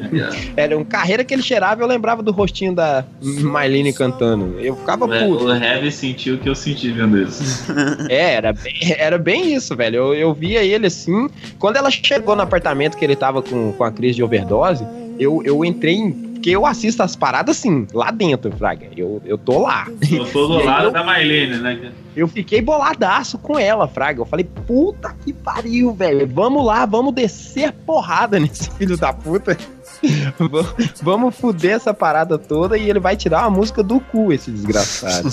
Era uma carreira que ele cheirava eu lembrava do rostinho da Marlene cantando. Eu ficava O, puto. o Heavy sentiu o que eu senti vendo isso. É, era bem, era bem isso, velho. Eu, eu via ele assim. Quando ela chegou no apartamento que ele tava com, com a crise de overdose, eu, eu entrei em. Porque eu assisto as paradas assim, lá dentro, Fraga. Eu, eu tô lá. Eu tô do lado eu- da Mailene, né? Eu fiquei boladaço com ela, Fraga. Eu falei, puta que pariu, velho. Vamos lá, vamos descer a porrada nesse filho da puta. Vamos fuder essa parada toda e ele vai tirar uma música do cu, esse desgraçado.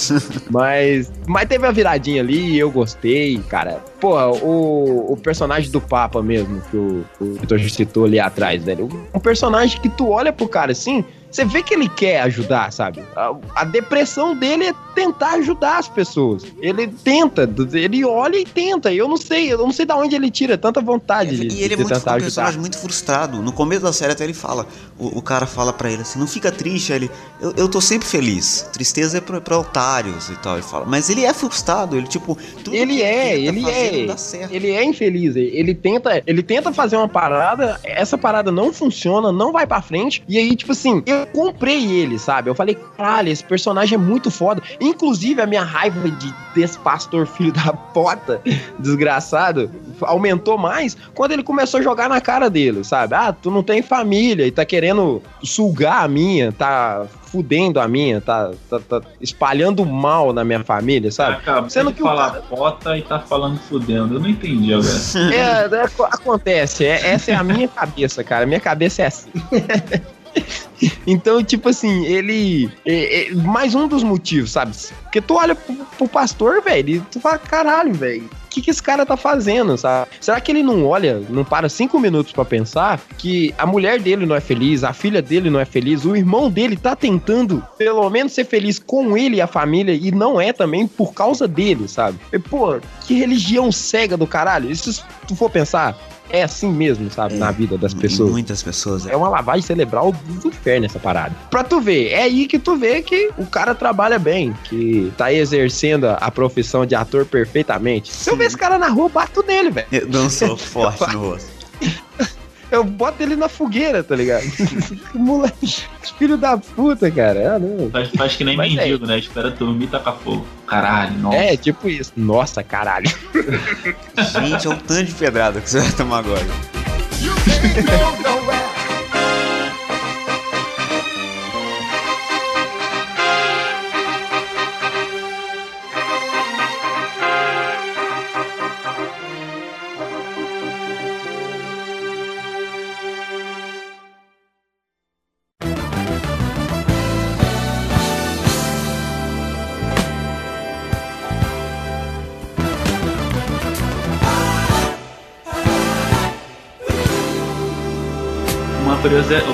mas, mas teve a viradinha ali e eu gostei, cara. Pô, o, o personagem do Papa mesmo, que o, o Vitor citou ali atrás, velho. Um personagem que tu olha pro cara assim, você vê que ele quer ajudar, sabe? A, a depressão dele é tentar ajudar as pessoas. Ele tenta, ele olha e tenta. Eu não sei, eu não sei de onde ele tira tanta vontade de, E ele é de muito, tentar um ajudar. personagem muito frustrado. No começo da série até ele fala, o, o cara fala pra ele assim, não fica triste, aí ele, eu, eu tô sempre feliz. Tristeza é pra, pra otários e tal, ele fala. Mas ele é frustrado, ele tipo, Ele é, ele ele é. Ele é infeliz. Ele tenta, ele tenta fazer uma parada, essa parada não funciona, não vai pra frente. E aí, tipo assim, eu comprei ele, sabe? Eu falei, caralho, esse personagem é muito foda. Inclusive, a minha raiva de desse pastor filho da pota, desgraçado, aumentou mais quando ele começou a jogar na cara dele, sabe? Ah, tu não tem família e tá querendo sugar a minha, tá fudendo a minha, tá, tá, tá espalhando mal na minha família, sabe? Acabou Sendo de que o falar cara- pota e tá falando fudendo. Eu não entendi agora. É, é, acontece. é- essa é a minha cabeça, cara. Minha cabeça é assim. então, tipo assim, ele. É, é mais um dos motivos, sabe? Porque tu olha pro, pro pastor, velho, e tu fala, caralho, velho. Que, que esse cara tá fazendo, sabe? Será que ele não olha, não para cinco minutos pra pensar que a mulher dele não é feliz, a filha dele não é feliz, o irmão dele tá tentando pelo menos ser feliz com ele e a família e não é também por causa dele, sabe? E, pô, que religião cega do caralho. Isso, se tu for pensar, é assim mesmo, sabe? É, Na vida das pessoas. Muitas pessoas. É uma lavagem cerebral do inferno essa parada. Pra tu ver, é aí que tu vê que o cara trabalha bem, que tá exercendo a, profissão de ator perfeitamente. Se eu ver esse cara na rua, bato nele, velho. Eu um soco forte no rosto. Eu boto ele na fogueira, tá ligado? Moleque, filho da puta, cara. Ah, não. Faz, faz que nem Mas é. mendigo, né? Espera dormir e taca fogo. Caralho, nossa. É, tipo isso. Nossa, caralho. Gente, olha o tanto de pedrada que você vai tomar agora. Uma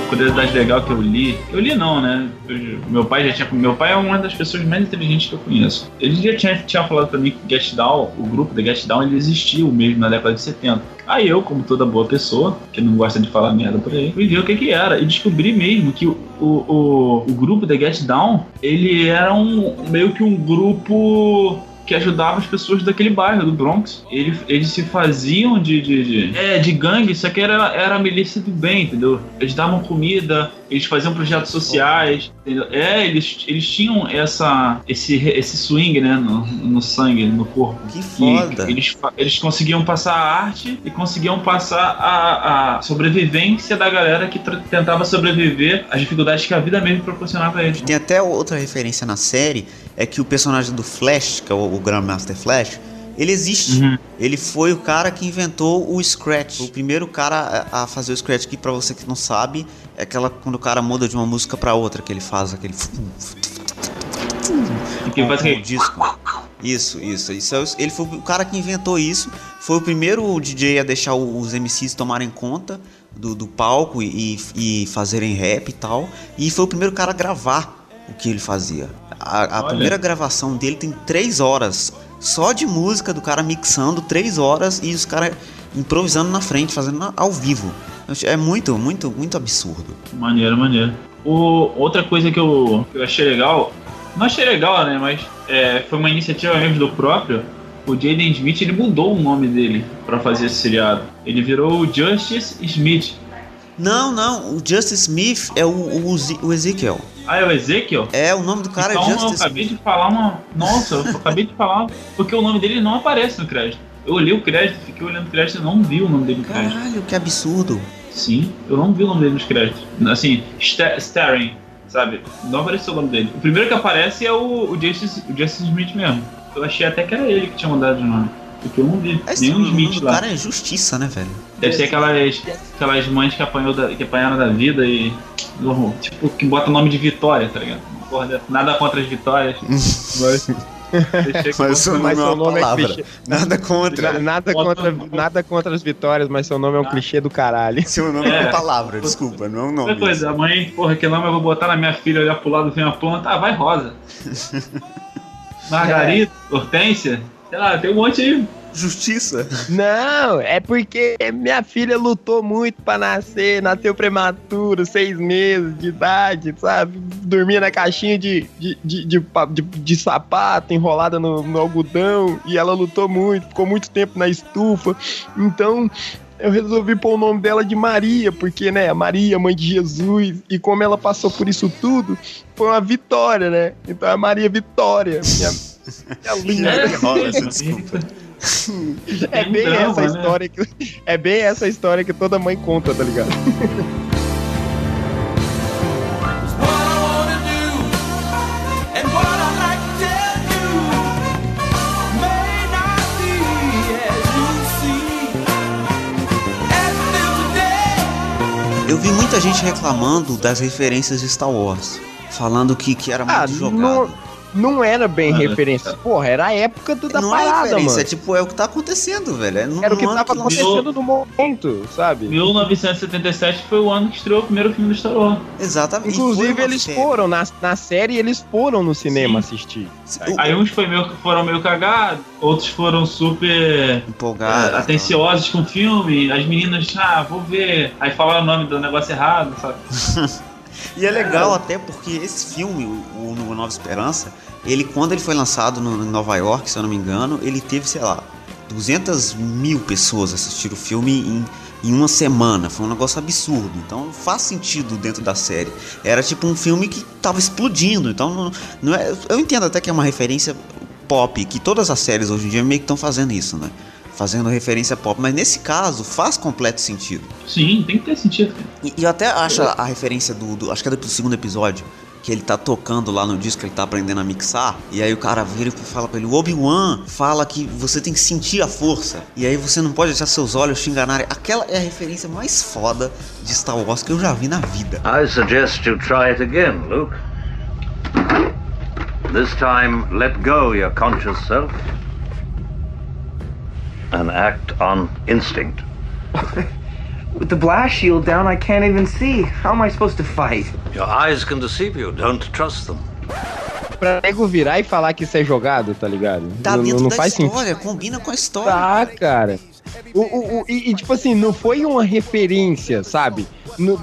curiosidade, legal que eu li. Eu li não, né? Eu- meu pai já tinha. Meu pai é uma das pessoas mais inteligentes que eu conheço. Ele já tinha, tinha falado pra mim que Get Down, o grupo da Get Down, ele existiu mesmo na década de 70. Aí eu, como toda boa pessoa, que não gosta de falar merda por aí, fui ver o que que era. E descobri mesmo que o, o, o, o grupo da Get Down, ele era um meio que um grupo que ajudava as pessoas daquele bairro, do Bronx. Eles, eles se faziam de, de, de- É, de gangue, só que era, era a milícia do bem, entendeu? Eles davam comida, eles faziam projetos sociais, entendeu? É, eles, eles tinham essa, esse, esse swing, né, no, no sangue, no corpo. Que E foda. eles, eles conseguiam passar a arte e conseguiam passar a, a sobrevivência da galera que tentava sobreviver às dificuldades que a vida mesmo proporcionava a eles. Tem até outra referência na série, é que o personagem do Flash, que é o, o Grandmaster Flash, ele existe. Uhum. Ele foi o cara que inventou o Scratch. O primeiro cara a fazer o Scratch, que pra você que não sabe, é aquela quando o cara muda de uma música pra outra, que ele faz aquele... Que faz o que disco. Isso, isso. isso é ele foi o cara que inventou isso. Foi o primeiro DJ a deixar os MCs tomarem conta do, do palco e, e fazerem rap e tal. E foi o primeiro cara a gravar o que ele fazia. A, a primeira gravação dele tem três horas só de música do cara mixando três horas e os caras improvisando na frente, fazendo na- ao vivo. É muito, muito, muito absurdo. Maneiro, maneiro. O, outra coisa que eu, que eu achei legal, não achei legal, né? Mas é, foi uma iniciativa mesmo do próprio. O Jaden Smith ele mudou o nome dele pra fazer esse seriado. Ele virou o Justice Smith. Não, não, o Justice Smith é o, o, o Ezekiel. Ah, é o Ezekiel? É, o nome do cara então é eu Justice acabei Smith. de falar uma. Nossa, eu acabei de falar. Porque o nome dele não aparece no crédito. Eu olhei o crédito, fiquei olhando o crédito e não vi o nome dele no crédito. Caralho, que absurdo. Sim, eu não vi o nome dele nos créditos. Assim, sta- Staring, sabe? Não apareceu o nome dele. O primeiro que aparece é o, o, Justice, o Justice Smith mesmo. Eu achei até que era ele que tinha mudado de nome. Porque eu não vi Esse nenhum nome Smith do lá. cara é justiça, né, velho? Deve ser aquelas, aquelas mães que, apanhou da- que apanharam da vida e. Tipo, que bota nome de Vitória, tá ligado? Porra, dessa. nada contra as vitórias. mas. Mas o bota- nome é seu uma nome é palavra. clichê. Nada contra. Na- nada, contra, nada contra as vitórias, mas seu nome é um clichê do caralho. Seu nome é É. uma palavra, desculpa, não é um nome. Outra coisa, a mãe, porra, que nome eu vou botar na minha filha olhar pro lado e ver uma planta? Ah, vai rosa. Margarida, Hortência, sei lá, tem um monte aí. Justiça. Não, é porque minha filha lutou muito pra nascer, nasceu prematuro, seis meses de idade, sabe? Dormia na caixinha de, de, de, de, de- de sapato, enrolada no, no algodão, e ela lutou muito, ficou muito tempo na estufa. Então. Eu resolvi pôr o nome dela de Maria, porque, né, Maria, mãe de Jesus, e como ela passou por isso tudo, foi uma vitória, né? Então é Maria Vitória, minha, minha linda. É, rosa, desculpa. É um bem drama, essa né? história que é bem essa história que toda mãe conta, tá ligado? Eu vi muita gente reclamando das referências de Star Wars. Falando que, que era muito Ah, jogado. não, não era bem Cara, referência. Porra, era a época do- da não é parada, referência, mano. é tipo, é o que tá acontecendo, velho. É no, Era o que tava lançou. acontecendo no momento, sabe? 1977 foi o ano que estreou o primeiro filme do Star Wars. Exatamente. E Inclusive, eles febre. foram, na, na série, eles foram no cinema Sim. assistir. O- Aí uns foi meio, foram meio cagados, outros foram super empolgado. é, atenciosos com o filme. As meninas, ah, vou ver. Aí falaram o nome do negócio errado, sabe? E é legal até porque esse filme, o, o Nova Esperança, ele quando ele foi lançado no, em Nova York, se eu não me engano, ele teve, sei lá, 200 mil pessoas assistiram o filme em, em uma semana. Foi um negócio absurdo. Então faz sentido dentro da série. Era tipo um filme que tava explodindo. Então não, não é, eu entendo até que é uma referência pop, que todas as séries hoje em dia meio que estão fazendo isso, né? Fazendo referência pop, mas nesse caso faz completo sentido. Sim, tem que ter sentido. E, e eu até acho a, a referência do, do- Acho que é do segundo episódio. Que ele tá tocando lá no disco, ele tá aprendendo a mixar. E aí o cara vira e fala pra ele: O Obi-Wan fala que você tem que sentir a força. E aí você não pode deixar seus olhos te enganarem. Aquela é a referência mais foda de Star Wars que eu já vi na vida. I suggest you try it again, Luke. This time, let go your conscious self and act on instinct. With the blast shield down, I can't even see. How am I supposed to fight? Your eyes can deceive you, don't trust them. Pra nego virar e falar que isso é jogado, tá ligado? Tá não, dentro não da faz sentido. história, combina com a história. Tá, cara. O, o, o- e, e, tipo assim, não foi uma referência, sabe? No-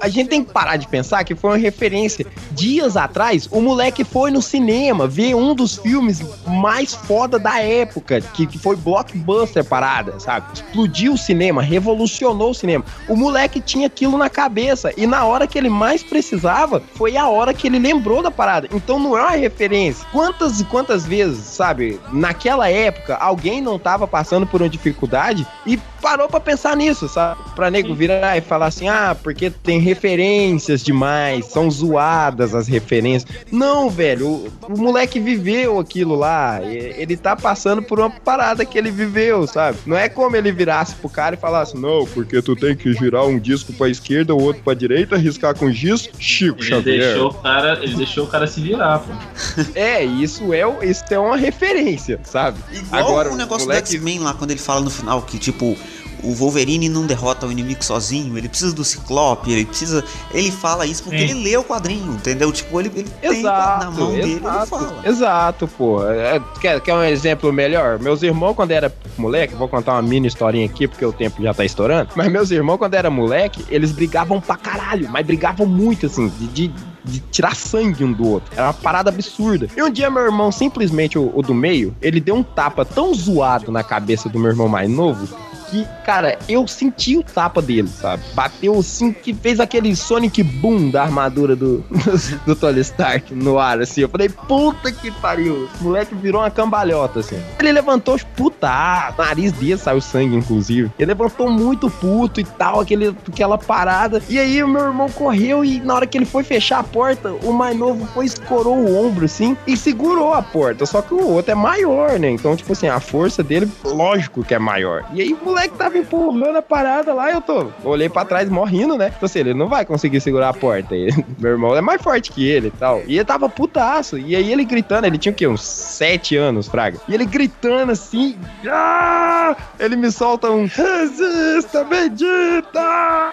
a gente tem que parar de pensar que foi uma referência. Dias atrás, o moleque foi no cinema ver um dos filmes mais foda da época, que, que foi blockbuster parada, sabe? Explodiu o cinema, revolucionou o cinema. O moleque tinha aquilo na cabeça e na hora que ele mais precisava, foi a hora que ele lembrou da parada. Então não é uma referência. Quantas e quantas vezes, sabe, naquela época, alguém não tava passando por uma dificuldade e parou pra pensar nisso, sabe? Pra nego virar e falar assim: ah, porque tem referências demais, são zoadas as referências. Não, velho, o, o moleque viveu aquilo lá, ele tá passando por uma parada que ele viveu, sabe? Não é como ele virasse pro cara e falasse: não, porque tu tem que girar um disco pra esquerda, o outro pra direita, riscar com giz, Chico Ele Xavier. deixou, o cara, ele deixou o cara se virar, pô. É, isso é, isso é uma referência, sabe? Igual Agora, o o negócio moleque- do X-Men lá, quando ele fala no final que, tipo, o Wolverine não derrota o inimigo sozinho, ele precisa do Ciclope, ele precisa. Ele fala isso porque Sim. ele lê o quadrinho, entendeu? Tipo, ele, ele tem Exato, na mão dele, ele exato, fala. exato, pô. É, quer, quer um exemplo melhor? Meus irmãos, quando era moleque, vou contar uma mini historinha aqui, porque o tempo já tá estourando. Mas meus irmãos, quando era moleque, eles brigavam pra caralho, mas brigavam muito, assim, de, de- de tirar sangue um do outro. Era uma parada absurda. E um dia, meu irmão, simplesmente, o, o do meio, ele deu um tapa tão zoado na cabeça do meu irmão mais novo. Que, cara, eu senti o tapa dele, sabe? Bateu assim, que fez aquele Sonic Boom da armadura do, do Tony Stark no ar, assim. Eu falei, puta que pariu. O moleque virou uma cambalhota, assim. Ele levantou puta, ah, nariz dele saiu sangue, inclusive. Ele levantou muito puto e tal, aquele, aquela parada. E aí o meu irmão correu e na hora que ele foi fechar a porta, o mais novo foi, escorou o ombro, assim, e segurou a porta. Só que o outro é maior, né? Então, tipo assim, a força dele, lógico que é maior. E aí o moleque tava empurrando a parada lá, eu tô. Olhei pra trás morrendo, né? Então assim, ele não vai conseguir segurar a porta. Meu irmão é mais forte que ele e tal. E ele tava putaço. E aí ele gritando, ele tinha o quê? Uns sete anos, Fraga. E ele gritando assim. Ah! Ele me solta um. Resista, bendita!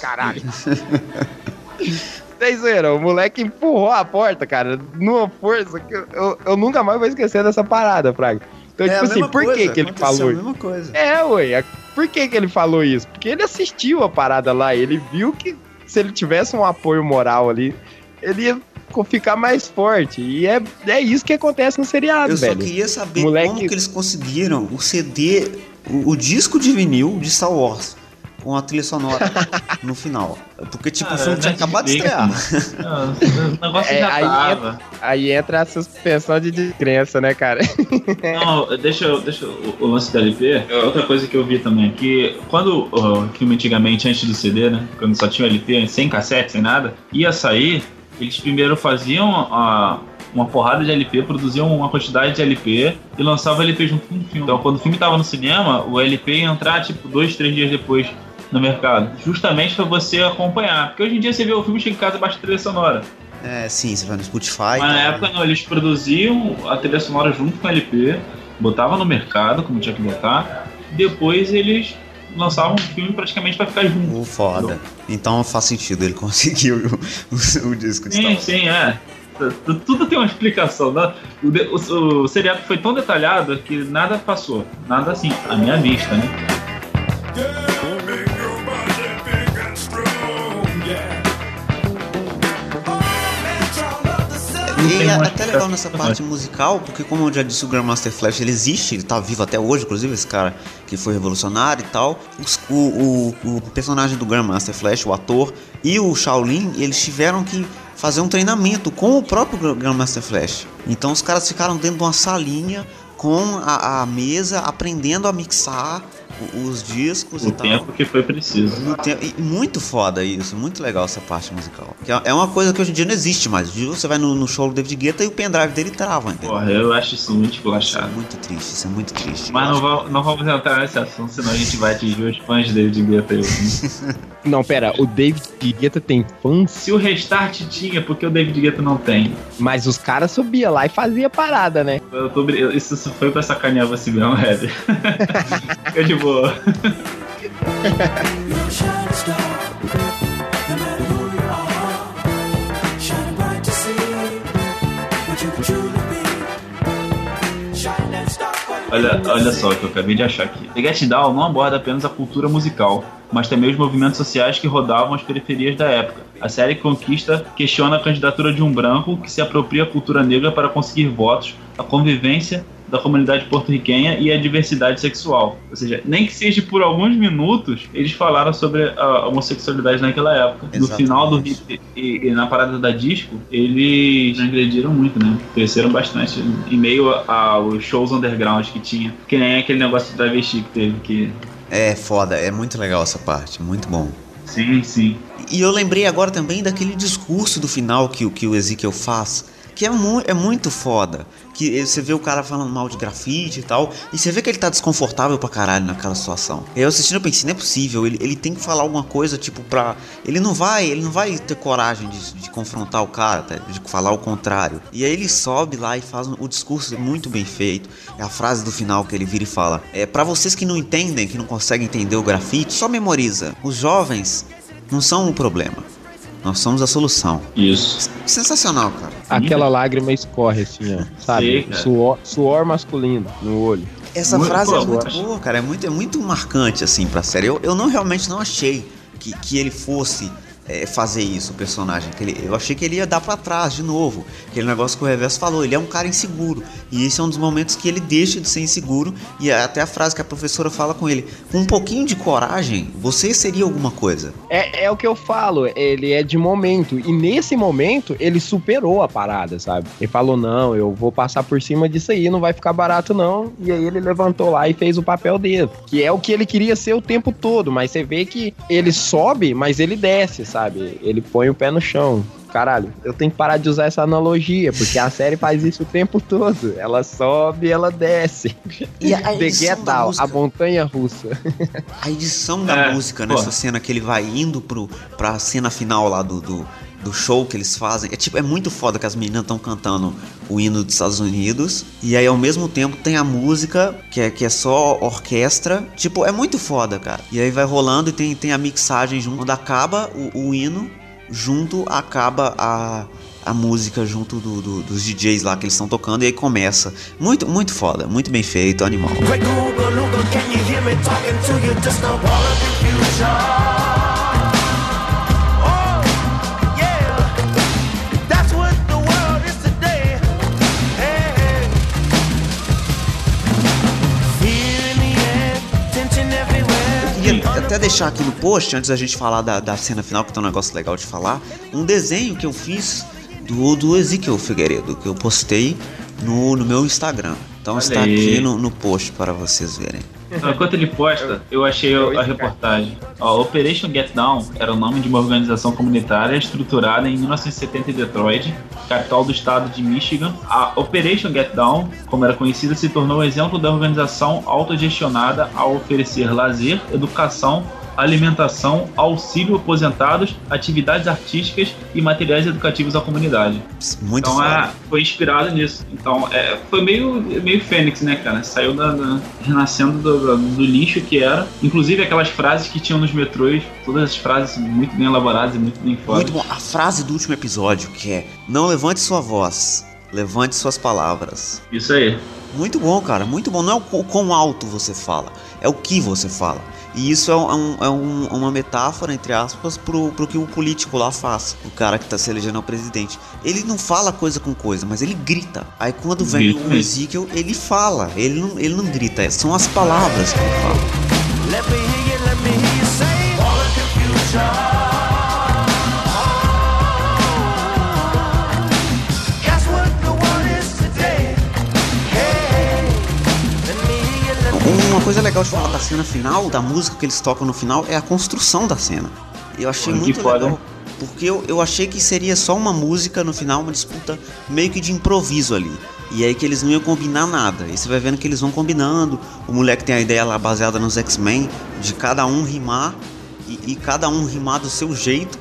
Caralho. Vocês viram, o moleque empurrou a porta, cara, numa força que eu, eu, eu nunca mais vou esquecer dessa parada, Fraga. Então, É tipo assim, por coisa, que que ele falou a mesma coisa. É, ué. a- Por que que ele falou isso? Porque ele assistiu a parada lá, ele viu que se ele tivesse um apoio moral ali, ele ia ficar mais forte. E é, é isso que acontece no seriado, Eu só velho. queria saber Moleque- como que eles conseguiram o CD, o, o disco de vinil de Star Wars com a trilha sonora no final. Porque, tipo, o Cara, filme tinha acabado de estrear. Ah, o negócio É, já aí tava. Aí entra a suspensão de descrença, né, cara? Não, deixa, eu- deixa o, o lance da LP. Outra coisa que eu vi também, que quando o filme antigamente, antes do CD, né? Quando só tinha o LP, sem cassete, sem nada, ia sair, eles primeiro faziam a- uma porrada de LP, produziam uma quantidade de LP e lançavam o LP junto com o filme. Então, quando o filme tava no cinema, o LP ia entrar, tipo, dois, três dias depois no mercado. Justamente pra você acompanhar. Porque hoje em dia você vê o filme, chega em casa e baixa a trilha sonora. É, sim, você vai no Spotify. Mas na tal. época não, eles produziam a trilha sonora junto com o LP, botavam no mercado, como tinha que botar, depois eles lançavam o filme praticamente pra ficar junto. O foda. Então faz sentido, ele conseguiu o, o- o disco de Sim, sim, é. Tu- Tudo tem uma explicação, né? O, o- o seriado foi tão detalhado que nada passou. Nada assim, à minha vista, né? É até legal nessa parte musical, porque como eu já disse, o Grandmaster Flash ele existe, ele tá vivo até hoje, inclusive esse cara que foi revolucionário e tal. O, o, o personagem do Grandmaster Flash, o ator, e o Shaolin, eles tiveram que fazer um treinamento com o próprio Gra- Grandmaster Flash. Então os caras ficaram dentro de uma salinha com a, a mesa, aprendendo a mixar os discos O e tal. tempo que foi preciso. No tempo- e muito foda isso, muito legal essa parte musical. Que é- é uma coisa que hoje em dia não existe mais. Você vai no, no show do David Guetta e o pendrive dele trava, entendeu? Porra, eu acho isso muito Isso é esculachado. muito triste, isso é muito triste. Mas Eu não, va- não vamos entrar nesse assunto, senão a gente vai atingir os fãs de David Guetta. aí. Não, pera, o David Guetta tem fãs, Se o Restart tinha, porque o David Guetta não tem? mas os caras subiam lá e fazia parada, né? Eu tô, isso foi pra sacanear você mesmo, Red. Fica de Olha, olha só o que eu acabei de achar aqui. The Get Down não aborda apenas a cultura musical, mas também os movimentos sociais que rodavam as periferias da época. A série Conquista questiona a candidatura de um branco que se apropria a cultura negra para conseguir votos, a convivência da comunidade porto-riquenha e a diversidade sexual. Ou seja, nem que seja por alguns minutos, eles falaram sobre a homossexualidade naquela época. No Exatamente. final do hip e, e na parada da disco, eles agrediram muito, né? Cresceram bastante em meio aos shows underground que tinha. Que nem aquele negócio de travesti que teve que. É foda, é muito legal essa parte, muito bom. Sim, sim. E eu lembrei agora também daquele discurso do final que, o- que o Ezekiel faz, que é, mu é muito foda. Que você vê o cara falando mal de grafite e tal, e você vê que ele tá desconfortável pra caralho naquela situação. Eu assistindo eu pensei, não é possível, ele, ele tem que falar alguma coisa, tipo, pra. Ele não vai, ele não vai ter coragem de, de confrontar o cara, tá? de falar o contrário. E aí ele sobe lá e faz um- o discurso muito bem feito. É a frase do final que ele vira e fala: É, para vocês que não entendem, que não conseguem entender o grafite, só memoriza. Os jovens não são o problema. Nós somos a solução. Isso. Sensacional, cara. Aquela lágrima escorre assim, ó. Sabe? Cara. suor, suor masculino no olho. Essa Muito frase é boa, muito eu acho. boa, cara. É muito, é muito marcante, assim, pra série. Eu, eu não realmente não achei que, que ele fosse é, fazer isso, o personagem. Que ele, eu achei que ele ia dar pra trás de novo. Aquele negócio que o Reverso falou, ele é um cara inseguro. E esse é um dos momentos que ele deixa de ser inseguro. E é até a frase que a professora fala com ele: com um pouquinho de coragem, você seria alguma coisa. É, é o que eu falo, ele é de momento. E nesse momento, ele superou a parada, sabe? Ele falou: não, eu vou passar por cima disso aí, não vai ficar barato, não. E aí ele levantou lá e fez o papel dele. Que é o que ele queria ser o tempo todo. Mas você vê que ele sobe, mas ele desce, sabe? Ele põe o pé no chão. Caralho, eu tenho que parar de usar essa analogia, porque a série faz isso o tempo todo. Ela sobe, ela desce. E a The Get a montanha russa. A edição da É, música pô. nessa cena que ele vai indo pro, pra cena final lá do, do, do show que eles fazem. É tipo, é muito foda que as meninas estão cantando o hino dos Estados Unidos. E aí ao mesmo tempo tem a música, que é, que é só orquestra. Tipo, é muito foda, cara. E aí vai rolando e tem, tem a mixagem junto. Quando acaba o, o hino, junto acaba a. A música junto do- do- dos DJs lá que eles estão tocando e aí começa. Muito, muito foda, muito bem feito, animal. Até deixar aqui no post, antes da gente falar da, da cena final, que tem um negócio legal de falar, um desenho que eu fiz do, do Ezequiel Figueiredo, que eu postei no, no meu Instagram. Então Olha está aí. aqui no, no post para vocês verem. Então, enquanto ele posta, eu achei a reportagem. Ó, Operation Get Down era o nome de uma organização comunitária estruturada em 1970 em Detroit, capital do estado de Michigan. A Operation Get Down, como era conhecida, se tornou um exemplo da organização autogestionada ao oferecer lazer, educação, alimentação, auxílio aposentados, atividades artísticas e materiais educativos à comunidade. Muito Então é, foi inspirado nisso. Então é, foi meio, meio Fênix, né, cara? Saiu da, da- renascendo do, do- lixo que era. Inclusive aquelas frases que tinham nos metrôs, todas as frases muito bem elaboradas e muito bem fodas. Muito bom. A frase do último episódio, que é: Não levante sua voz, levante suas palavras. Isso aí. Muito bom, cara, muito bom. Não é o qu- quão alto você fala, é o que você fala. E isso é, um- é um- uma metáfora, entre aspas, pro, pro que o político lá faz. O cara que tá se elegendo ao presidente. Ele não fala coisa com coisa, mas ele grita. Aí quando vem Grita o. Ezekiel, ele fala. Ele não, ele não grita, é- são as palavras que ele fala. Let me hear you, let me hear you say all the confusion. Uma coisa legal de falar da cena final, da música que eles tocam no final, é a construção da cena. Eu achei muito foda. legal. Porque eu, eu achei que seria só uma música no final, uma disputa meio que de improviso ali. E aí que eles não iam combinar nada. E você vai vendo que eles vão combinando. O moleque tem a ideia lá baseada nos X-Men, de cada um rimar e, e cada um rimar do seu jeito,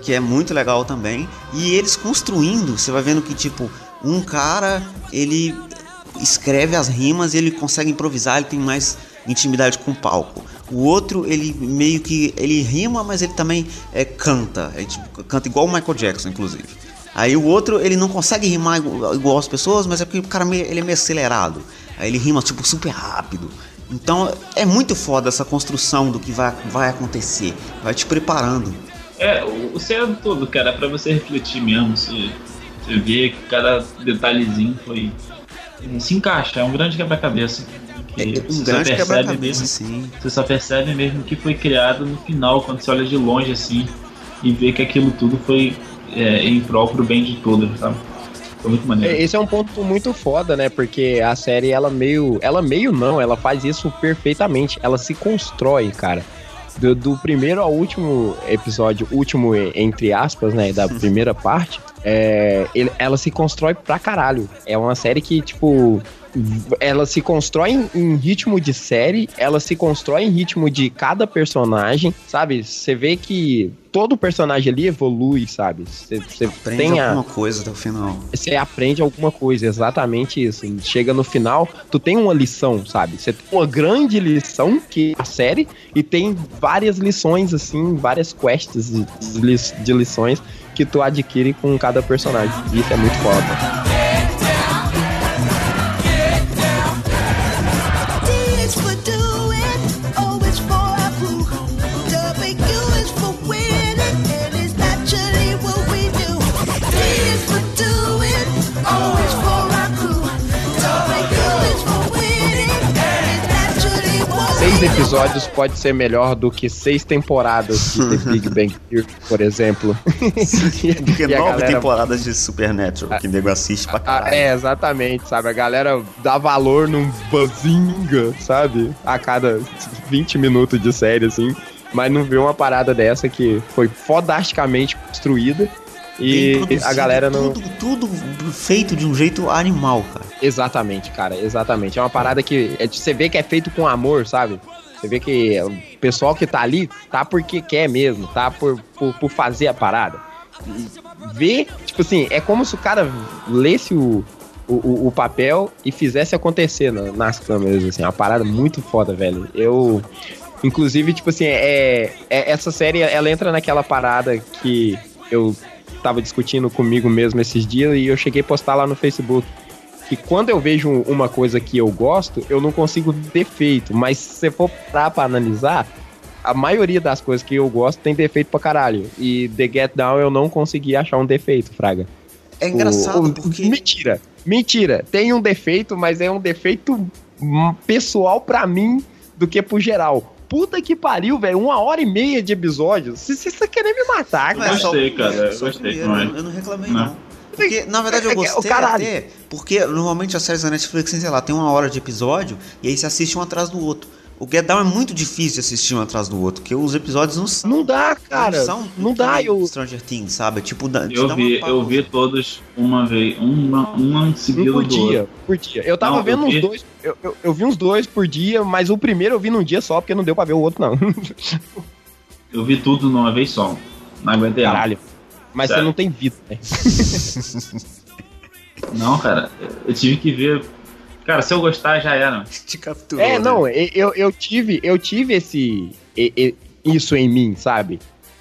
que é muito legal também. E eles construindo, você vai vendo que tipo, um cara, ele escreve as rimas, ele consegue improvisar, ele tem mais intimidade com o palco. O outro, ele meio que ele rima, mas ele também é, canta, é, tipo, canta igual o Michael Jackson, inclusive. Aí o outro, ele não consegue rimar igual, igual as pessoas, mas é porque o cara meio- ele é meio acelerado. Aí ele rima tipo super rápido. Então é muito foda essa construção do que vai, vai acontecer. Vai te preparando. É, o, o seriado todo, cara, é pra você refletir mesmo. Você, você vê que cada detalhezinho foi. Se encaixa, é um grande quebra-cabeça. que É um você só grande percebe quebra-cabeça, mesmo- sim. Você só percebe mesmo que foi criado no final, quando você olha de longe assim e vê que aquilo tudo foi é, em prol pro bem de todos, sabe? Foi muito maneiro. É, Esse é um ponto muito foda, né? Porque a série, ela meio. Ela meio não, ela faz isso perfeitamente. Ela se constrói, cara. Do, do primeiro ao último episódio, último entre aspas, né? Da primeira parte, é, ele- ela se constrói pra caralho. É uma série que, tipo. Ela se constrói em, em ritmo de série, ela se constrói em ritmo de cada personagem, sabe? Você vê que todo personagem ali evolui, sabe? Você Aprende tem a, alguma coisa até o final. você aprende alguma coisa, exatamente isso. Chega no final, tu tem uma lição, sabe? Você tem uma grande lição que é a série e tem várias lições assim, várias quests de, de lições que tu adquire com cada personagem. Isso é muito foda. Seis episódios pode ser melhor do que seis temporadas de The Big Bang Theory, por exemplo. Porque E a nove galera- temporadas de Supernatural, que nego assiste pra Ah, caralho. é, exatamente, sabe? A galera dá valor num bazinga, sabe? A cada 20 minutos de série, assim. Mas não vê uma parada dessa que foi fodasticamente construída e a galera não. Tudo, tudo feito de um jeito animal, cara. Exatamente, cara, exatamente. É uma parada que é você vê que é feito com amor, sabe? Você vê que o pessoal que tá ali tá porque quer mesmo, tá por, por, por fazer a parada. E Ver, tipo assim, é como se o cara lesse o, o, o- o papel e fizesse acontecer na- nas câmeras, assim. É uma parada muito foda, velho. Eu. Inclusive, tipo assim, é, é- essa série ela entra naquela parada que eu tava discutindo comigo mesmo esses dias e eu cheguei a postar lá no Facebook que quando eu vejo uma coisa que eu gosto, eu não consigo defeito. Mas se você for parar pra analisar, a maioria das coisas que eu gosto tem defeito pra caralho. E The Get Down eu não consegui achar um defeito, Fraga. É engraçado O- o- porque. Mentira, mentira. Tem um defeito, mas é um defeito pessoal pra mim do que pro geral. Puta que pariu, velho. Uma hora e meia de episódio. Você tá querendo me matar, Eu cara. gostei, cara, gostei. Eu, eu não reclamei, Não. não. Porque, na verdade, eu É que- gostei até. Porque normalmente as séries da Netflix, sei lá, tem uma hora de episódio e aí você assiste um atrás do outro. O Get Down é muito difícil de assistir um atrás do outro, porque os episódios não são. Não dá, cara. são Não dá, eu. Stranger Things, sabe? Tipo, dá, Eu vi, eu vi todos uma vez, uma, uma em seguida Um por do dia, outro. por dia. Eu tava Não, eu vendo uns vi- dois. Eu, eu, eu vi uns dois por dia, mas o primeiro eu vi num dia só, porque não deu pra ver o outro, não. Eu vi tudo numa vez só. Não aguentei não. Caralho. Mas Sério. você não tem vida, né? Não, cara, eu tive que ver. Cara, se eu gostar, já era. Te capturou. É, né? não, e- eu, eu tive, eu tive esse. isso em mim, sabe?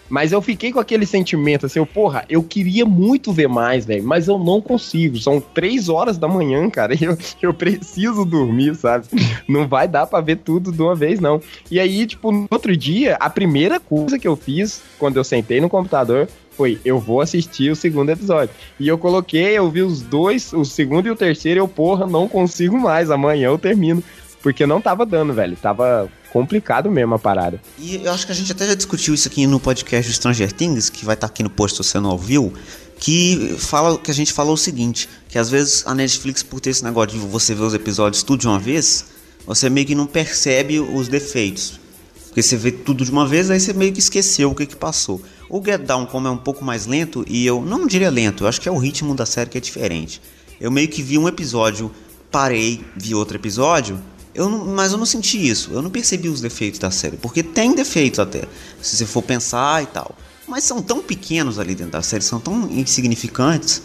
Mas eu fiquei com aquele sentimento assim, eu, porra, eu queria muito ver mais, velho, mas eu não consigo. São três horas da manhã, cara, e eu, eu preciso dormir, sabe? Não vai dar pra ver tudo de uma vez, não. E aí, tipo, no outro dia, a primeira coisa que eu fiz quando eu sentei no computador foi, eu vou assistir o segundo episódio. E eu coloquei, eu vi os dois, o segundo e o terceiro, eu, porra, não consigo mais, amanhã eu termino. Porque não tava dando, velho. Tava complicado mesmo a parada. E eu acho que a gente até já discutiu isso aqui no podcast do Stranger Things, que vai estar aqui no post se você não ouviu, que fala que a gente falou o seguinte, que às vezes a Netflix, por ter esse negócio de você ver os episódios tudo de uma vez, você meio que não percebe os defeitos. Porque você vê tudo de uma vez, aí você meio que esqueceu o que, que passou. O Get Down, como é um pouco mais lento, e eu não diria lento, eu acho que é o ritmo da série que é diferente. Eu meio que vi um episódio, parei, vi outro episódio, eu não- mas eu não senti isso, eu não percebi os defeitos da série, porque tem defeitos até, se você for pensar e tal. Mas são tão pequenos ali dentro da série, são tão insignificantes,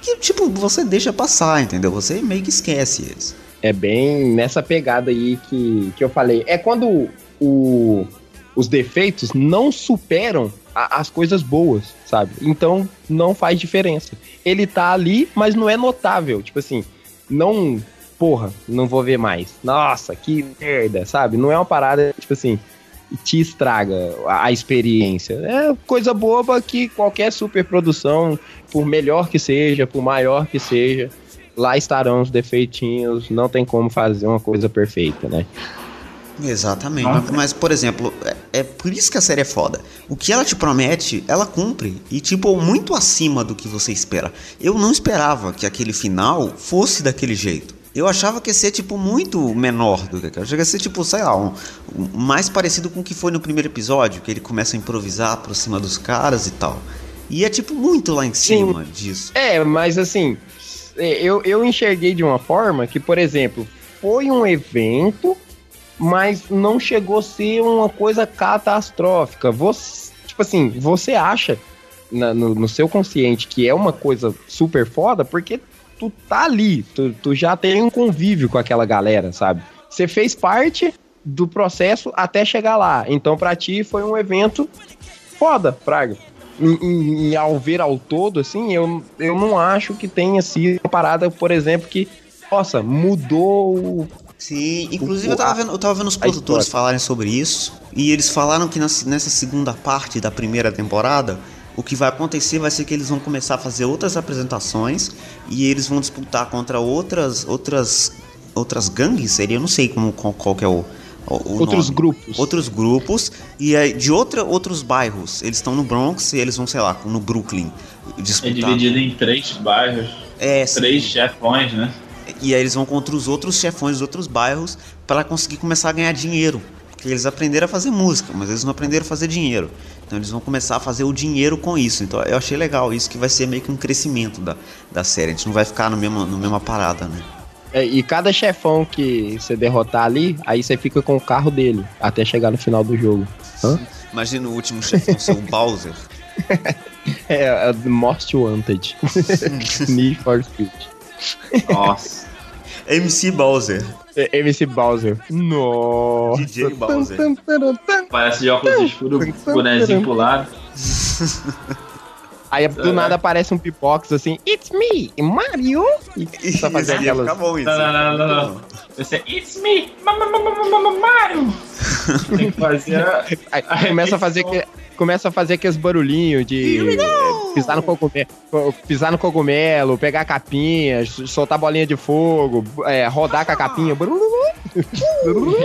que tipo, você deixa passar, entendeu? Você meio que esquece eles. É bem nessa pegada aí que, que eu falei. É quando o, os defeitos não superam a- as coisas boas, sabe? Então não faz diferença. Ele tá ali, mas não é notável. Tipo assim, não. Porra, não vou ver mais. Nossa, que merda, sabe? Não é uma parada, tipo assim, te estraga a, experiência. É coisa boba que qualquer superprodução, por melhor que seja, por maior que seja, lá estarão os defeitinhos, não tem como fazer uma coisa perfeita, né? Exatamente. Nossa. Mas, por exemplo, é, é por isso que a série é foda. O que ela te promete, ela cumpre. E, tipo, muito acima do que você espera. Eu não esperava que aquele final fosse daquele jeito. Eu achava que ia ser, tipo, muito menor do que achava que ia ser, tipo, sei lá, um, um- mais parecido com o que foi no primeiro episódio, que ele começa a improvisar por cima dos caras e tal. E é, tipo, muito lá em cima disso. É, mas assim, é, eu, eu enxerguei de uma forma que, por exemplo, foi um evento, mas não chegou a ser uma coisa catastrófica. Você, tipo assim, você acha na- no, no seu consciente que é uma coisa super foda, porque tu tá ali, tu, tu já tem um convívio com aquela galera, sabe? Você fez parte do processo até chegar lá. Então, pra ti, foi um evento foda, Praga. Em- em- ao ver ao todo, assim, eu, eu não acho que tenha sido uma parada, por exemplo, que, nossa, mudou o- Sim, inclusive o- eu tava a- vendo, eu tava vendo os produtores falarem sobre isso, e eles falaram que nas- nessa segunda parte da primeira temporada, o que vai acontecer vai ser que eles vão começar a fazer outras apresentações e eles vão disputar contra outras outras outras gangues, seria, eu não sei como qual, qual que é o, o- Outros nome. grupos. Outros grupos e aí, de outra, outros bairros. Eles estão no Bronx e eles vão, sei lá, no Brooklyn É disputar. dividido em três bairros, É, sim. três chefões, né? E aí eles vão contra os outros chefões dos outros bairros para conseguir começar a ganhar dinheiro. Porque eles aprenderam a fazer música, mas eles não aprenderam a fazer dinheiro. Então eles vão começar a fazer o dinheiro com isso. Então eu achei legal isso, que vai ser meio que um crescimento da, da série. A gente não vai ficar no mesmo, no mesma parada, né? É, e cada chefão que você derrotar ali, aí você fica com o carro dele até chegar no final do jogo. Hã? Imagina o último chefão ser o Bowser. É, é The Most Wanted. Need for Speed. Nossa. MC Bowser. É, MC Bowser. Nossa. DJ Bowser. Parece de óculos escuros, bonezinho pro lado. Aí do nada aparece um pipox assim, It's me, Mario! E só fazer aquelas... ficar bom isso. Não, não, não, não, não. Esse é It's me, ma- ma- ma- ma- ma-! Tem que fazer. Aí começa a fazer que, começa a fazer aqueles barulhinhos de pisar no cogumelo, pisar no cogumelo, pegar a capinha, soltar bolinha de fogo, é, rodar com a capinha.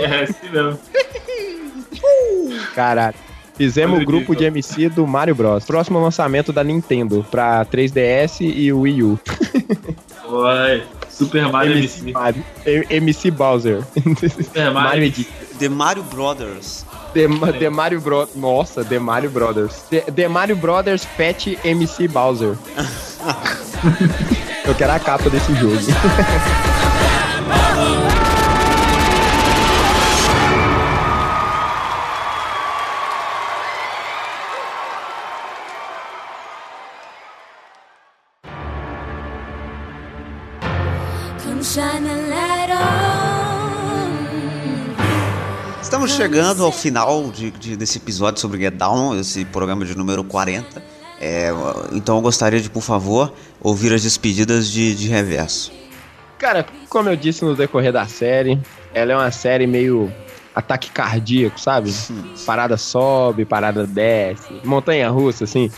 É assim mesmo. Caralho. Fizemos o grupo de MC do Mario Bros. Próximo lançamento da Nintendo pra 3DS e o Wii U. Oi. Super Mario MC MC. Mario. MC Bowser. Super Mario Mario The Mario Brothers. The, The Mario Bros. Nossa, The Mario Brothers. The, The Mario Brothers Fat MC Bowser. Eu quero a capa desse jogo. chegando ao final de, de- desse episódio sobre Get Down, esse programa de número 40. É, então eu gostaria de, por favor, ouvir as despedidas de, de reverso. Cara, como eu disse no decorrer da série, ela é uma série meio ataque cardíaco, sabe? Parada sobe, parada desce, montanha russa, assim.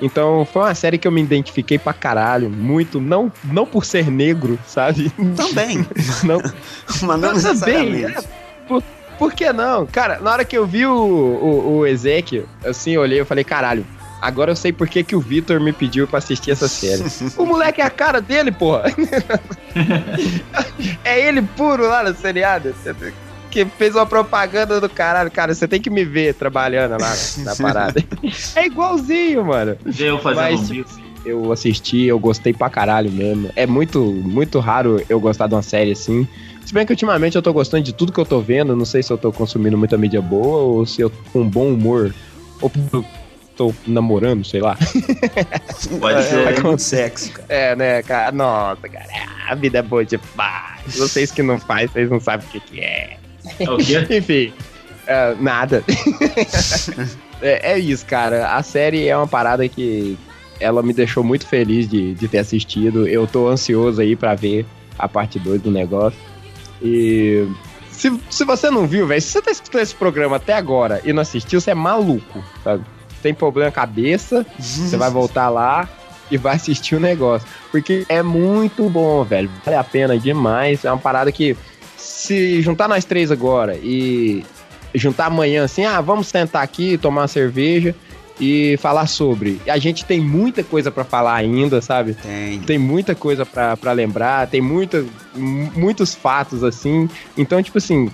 Então foi uma série que eu me identifiquei pra caralho, muito, não, não por ser negro, sabe? Também, Não, mas não Também, necessariamente. é. por, por que não? Cara, na hora que eu vi o, o, o Ezequiel, assim, eu olhei e falei, caralho, agora eu sei por que, que o Vitor me pediu pra assistir essa série. o moleque é a cara dele, porra. é ele puro lá no seriado. Que fez uma propaganda do caralho. Cara, você tem que me ver trabalhando lá na parada. é igualzinho, mano. Eu fazendo Mas, um eu assisti, eu gostei pra caralho mesmo. É muito, muito raro eu gostar de uma série assim. Se bem que ultimamente eu tô gostando de tudo que eu tô vendo, não sei se eu tô consumindo muita mídia boa ou se eu tô com bom humor. Ou tô namorando, sei lá. Pode É, ser. é muito sexo, cara. É, né, cara? Nossa, cara, a vida é boa demais. Vocês que não fazem, vocês não sabem o que, que é. É o quê? Enfim, é, nada. é, é isso, cara. A série é uma parada que ela me deixou muito feliz de, de ter assistido. Eu tô ansioso aí pra ver a parte 2 do negócio. E se, se você não viu, velho, se você tá escutando esse programa até agora e não assistiu, você é maluco, sabe? Tem problema cabeça, você vai voltar lá e vai assistir o negócio. Porque é muito bom, velho. Vale a pena demais. É uma parada que, se juntar nós três agora e juntar amanhã assim, ah, vamos sentar aqui, tomar uma cerveja e falar sobre. A gente tem muita coisa pra falar ainda, sabe? Tem. Tem muita coisa pra pra lembrar, tem muita, mu- muitos fatos assim. Então, tipo assim,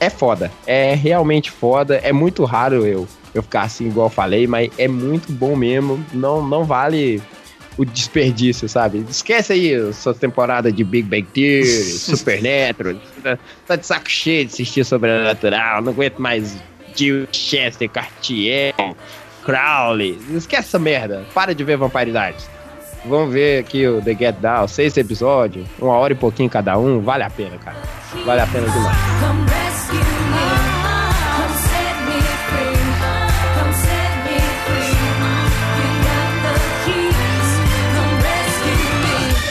é foda. É realmente foda. É muito raro eu, eu ficar assim, igual eu falei, mas é muito bom mesmo. Não, não vale o desperdício, sabe? Esquece aí sua temporada de Big Bang Theory, Supernatural. tá, tá de saco cheio de assistir Sobrenatural. Não aguento mais Jill Chester, Cartier, Crowley. Esquece essa merda. Para de ver Vampire. Vamos ver aqui o The Get Down, seis episódios, uma hora e pouquinho cada um, vale a pena, cara. Vale a pena demais.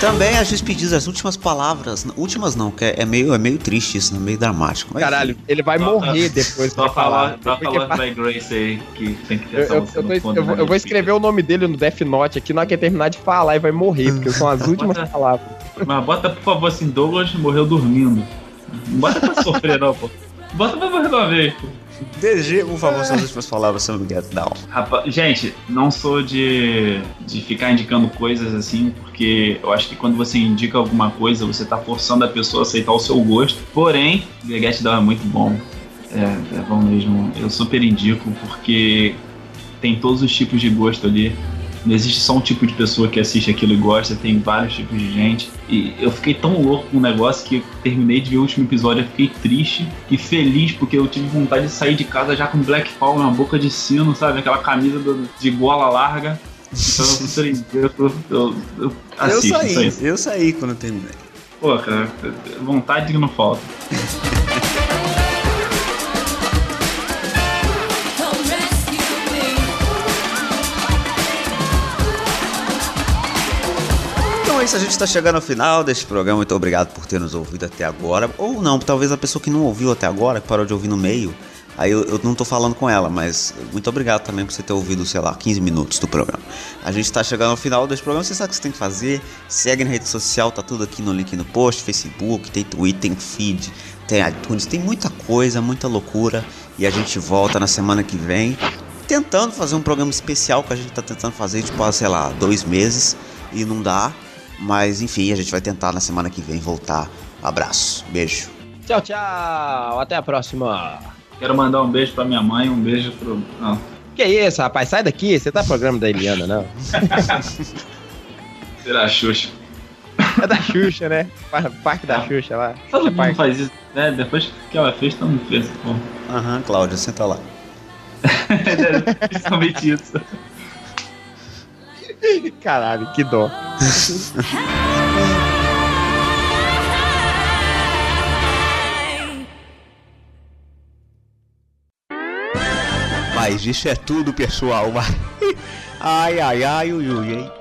Também as despedidas, as últimas palavras. Últimas não, que é, é meio, é meio triste isso, né? meio dramático. Mas, Caralho, ele vai morrer depois Só pra falar. falar, só falando da Grace aí, que tem que ter Eu, essa eu- eu no tô- fundo. eu vou- né, eu vou escrever o nome dele no Death Note aqui, na hora que ele terminar de falar e vai morrer, porque são as últimas Bota- palavras. Mas bota, por favor, assim, Douglas morreu dormindo. Não bota pra sofrer, não, pô. Bota pra mais uma vez, pô. DG, por favor, suas últimas palavras sobre Get Down. Rapaz, gente, não sou de, de ficar indicando coisas assim, porque eu acho que quando você indica alguma coisa, você tá forçando a pessoa a aceitar o seu gosto. Porém, The Get Down é muito bom. É, é bom mesmo. Eu super indico, porque tem todos os tipos de gosto ali. Não existe só um tipo de pessoa que assiste aquilo e gosta, tem vários tipos de gente. E eu fiquei tão louco com o negócio que eu terminei de ver o último episódio, eu fiquei triste e feliz porque eu tive vontade de sair de casa já com Black Power na boca de sino, sabe? Aquela camisa do- de gola larga. Então eu indico, eu, eu assisto, eu saí, eu saí quando eu terminei. Pô, cara, vontade que não falta. isso, a gente tá chegando ao final deste programa. Muito obrigado por ter nos ouvido até agora. Ou não, talvez a pessoa que não ouviu até agora, que parou de ouvir no meio. Aí eu, eu não tô falando com ela, mas muito obrigado também por você ter ouvido, sei lá, 15 minutos do programa. A gente tá chegando ao final deste programa, você sabe o que você tem que fazer. Segue na rede social, tá tudo aqui no link no post, Facebook, tem Twitter, tem feed, tem iTunes, tem muita coisa, muita loucura. E a gente volta na semana que vem tentando fazer um programa especial que a gente tá tentando fazer, tipo, há, sei lá, dois meses e não dá. Mas enfim, a gente vai tentar na semana que vem voltar. Abraço, beijo. Tchau, tchau. Até a próxima. Quero mandar um beijo pra minha mãe, um beijo pro. Não. Que isso, rapaz? Sai daqui. Você tá no programa da Eliana, não? Será Xuxa. É da Xuxa, né? Par- Parque da Xuxa lá. Todo Xuxa mundo Park. faz isso, né? Depois que ela fez, todo mundo fez. Pô. Aham, Cláudia, senta lá. Principalmente isso. Caralho, que dó. Mas isso é tudo, pessoal. Ai, ai, ai, ui, ui, hein?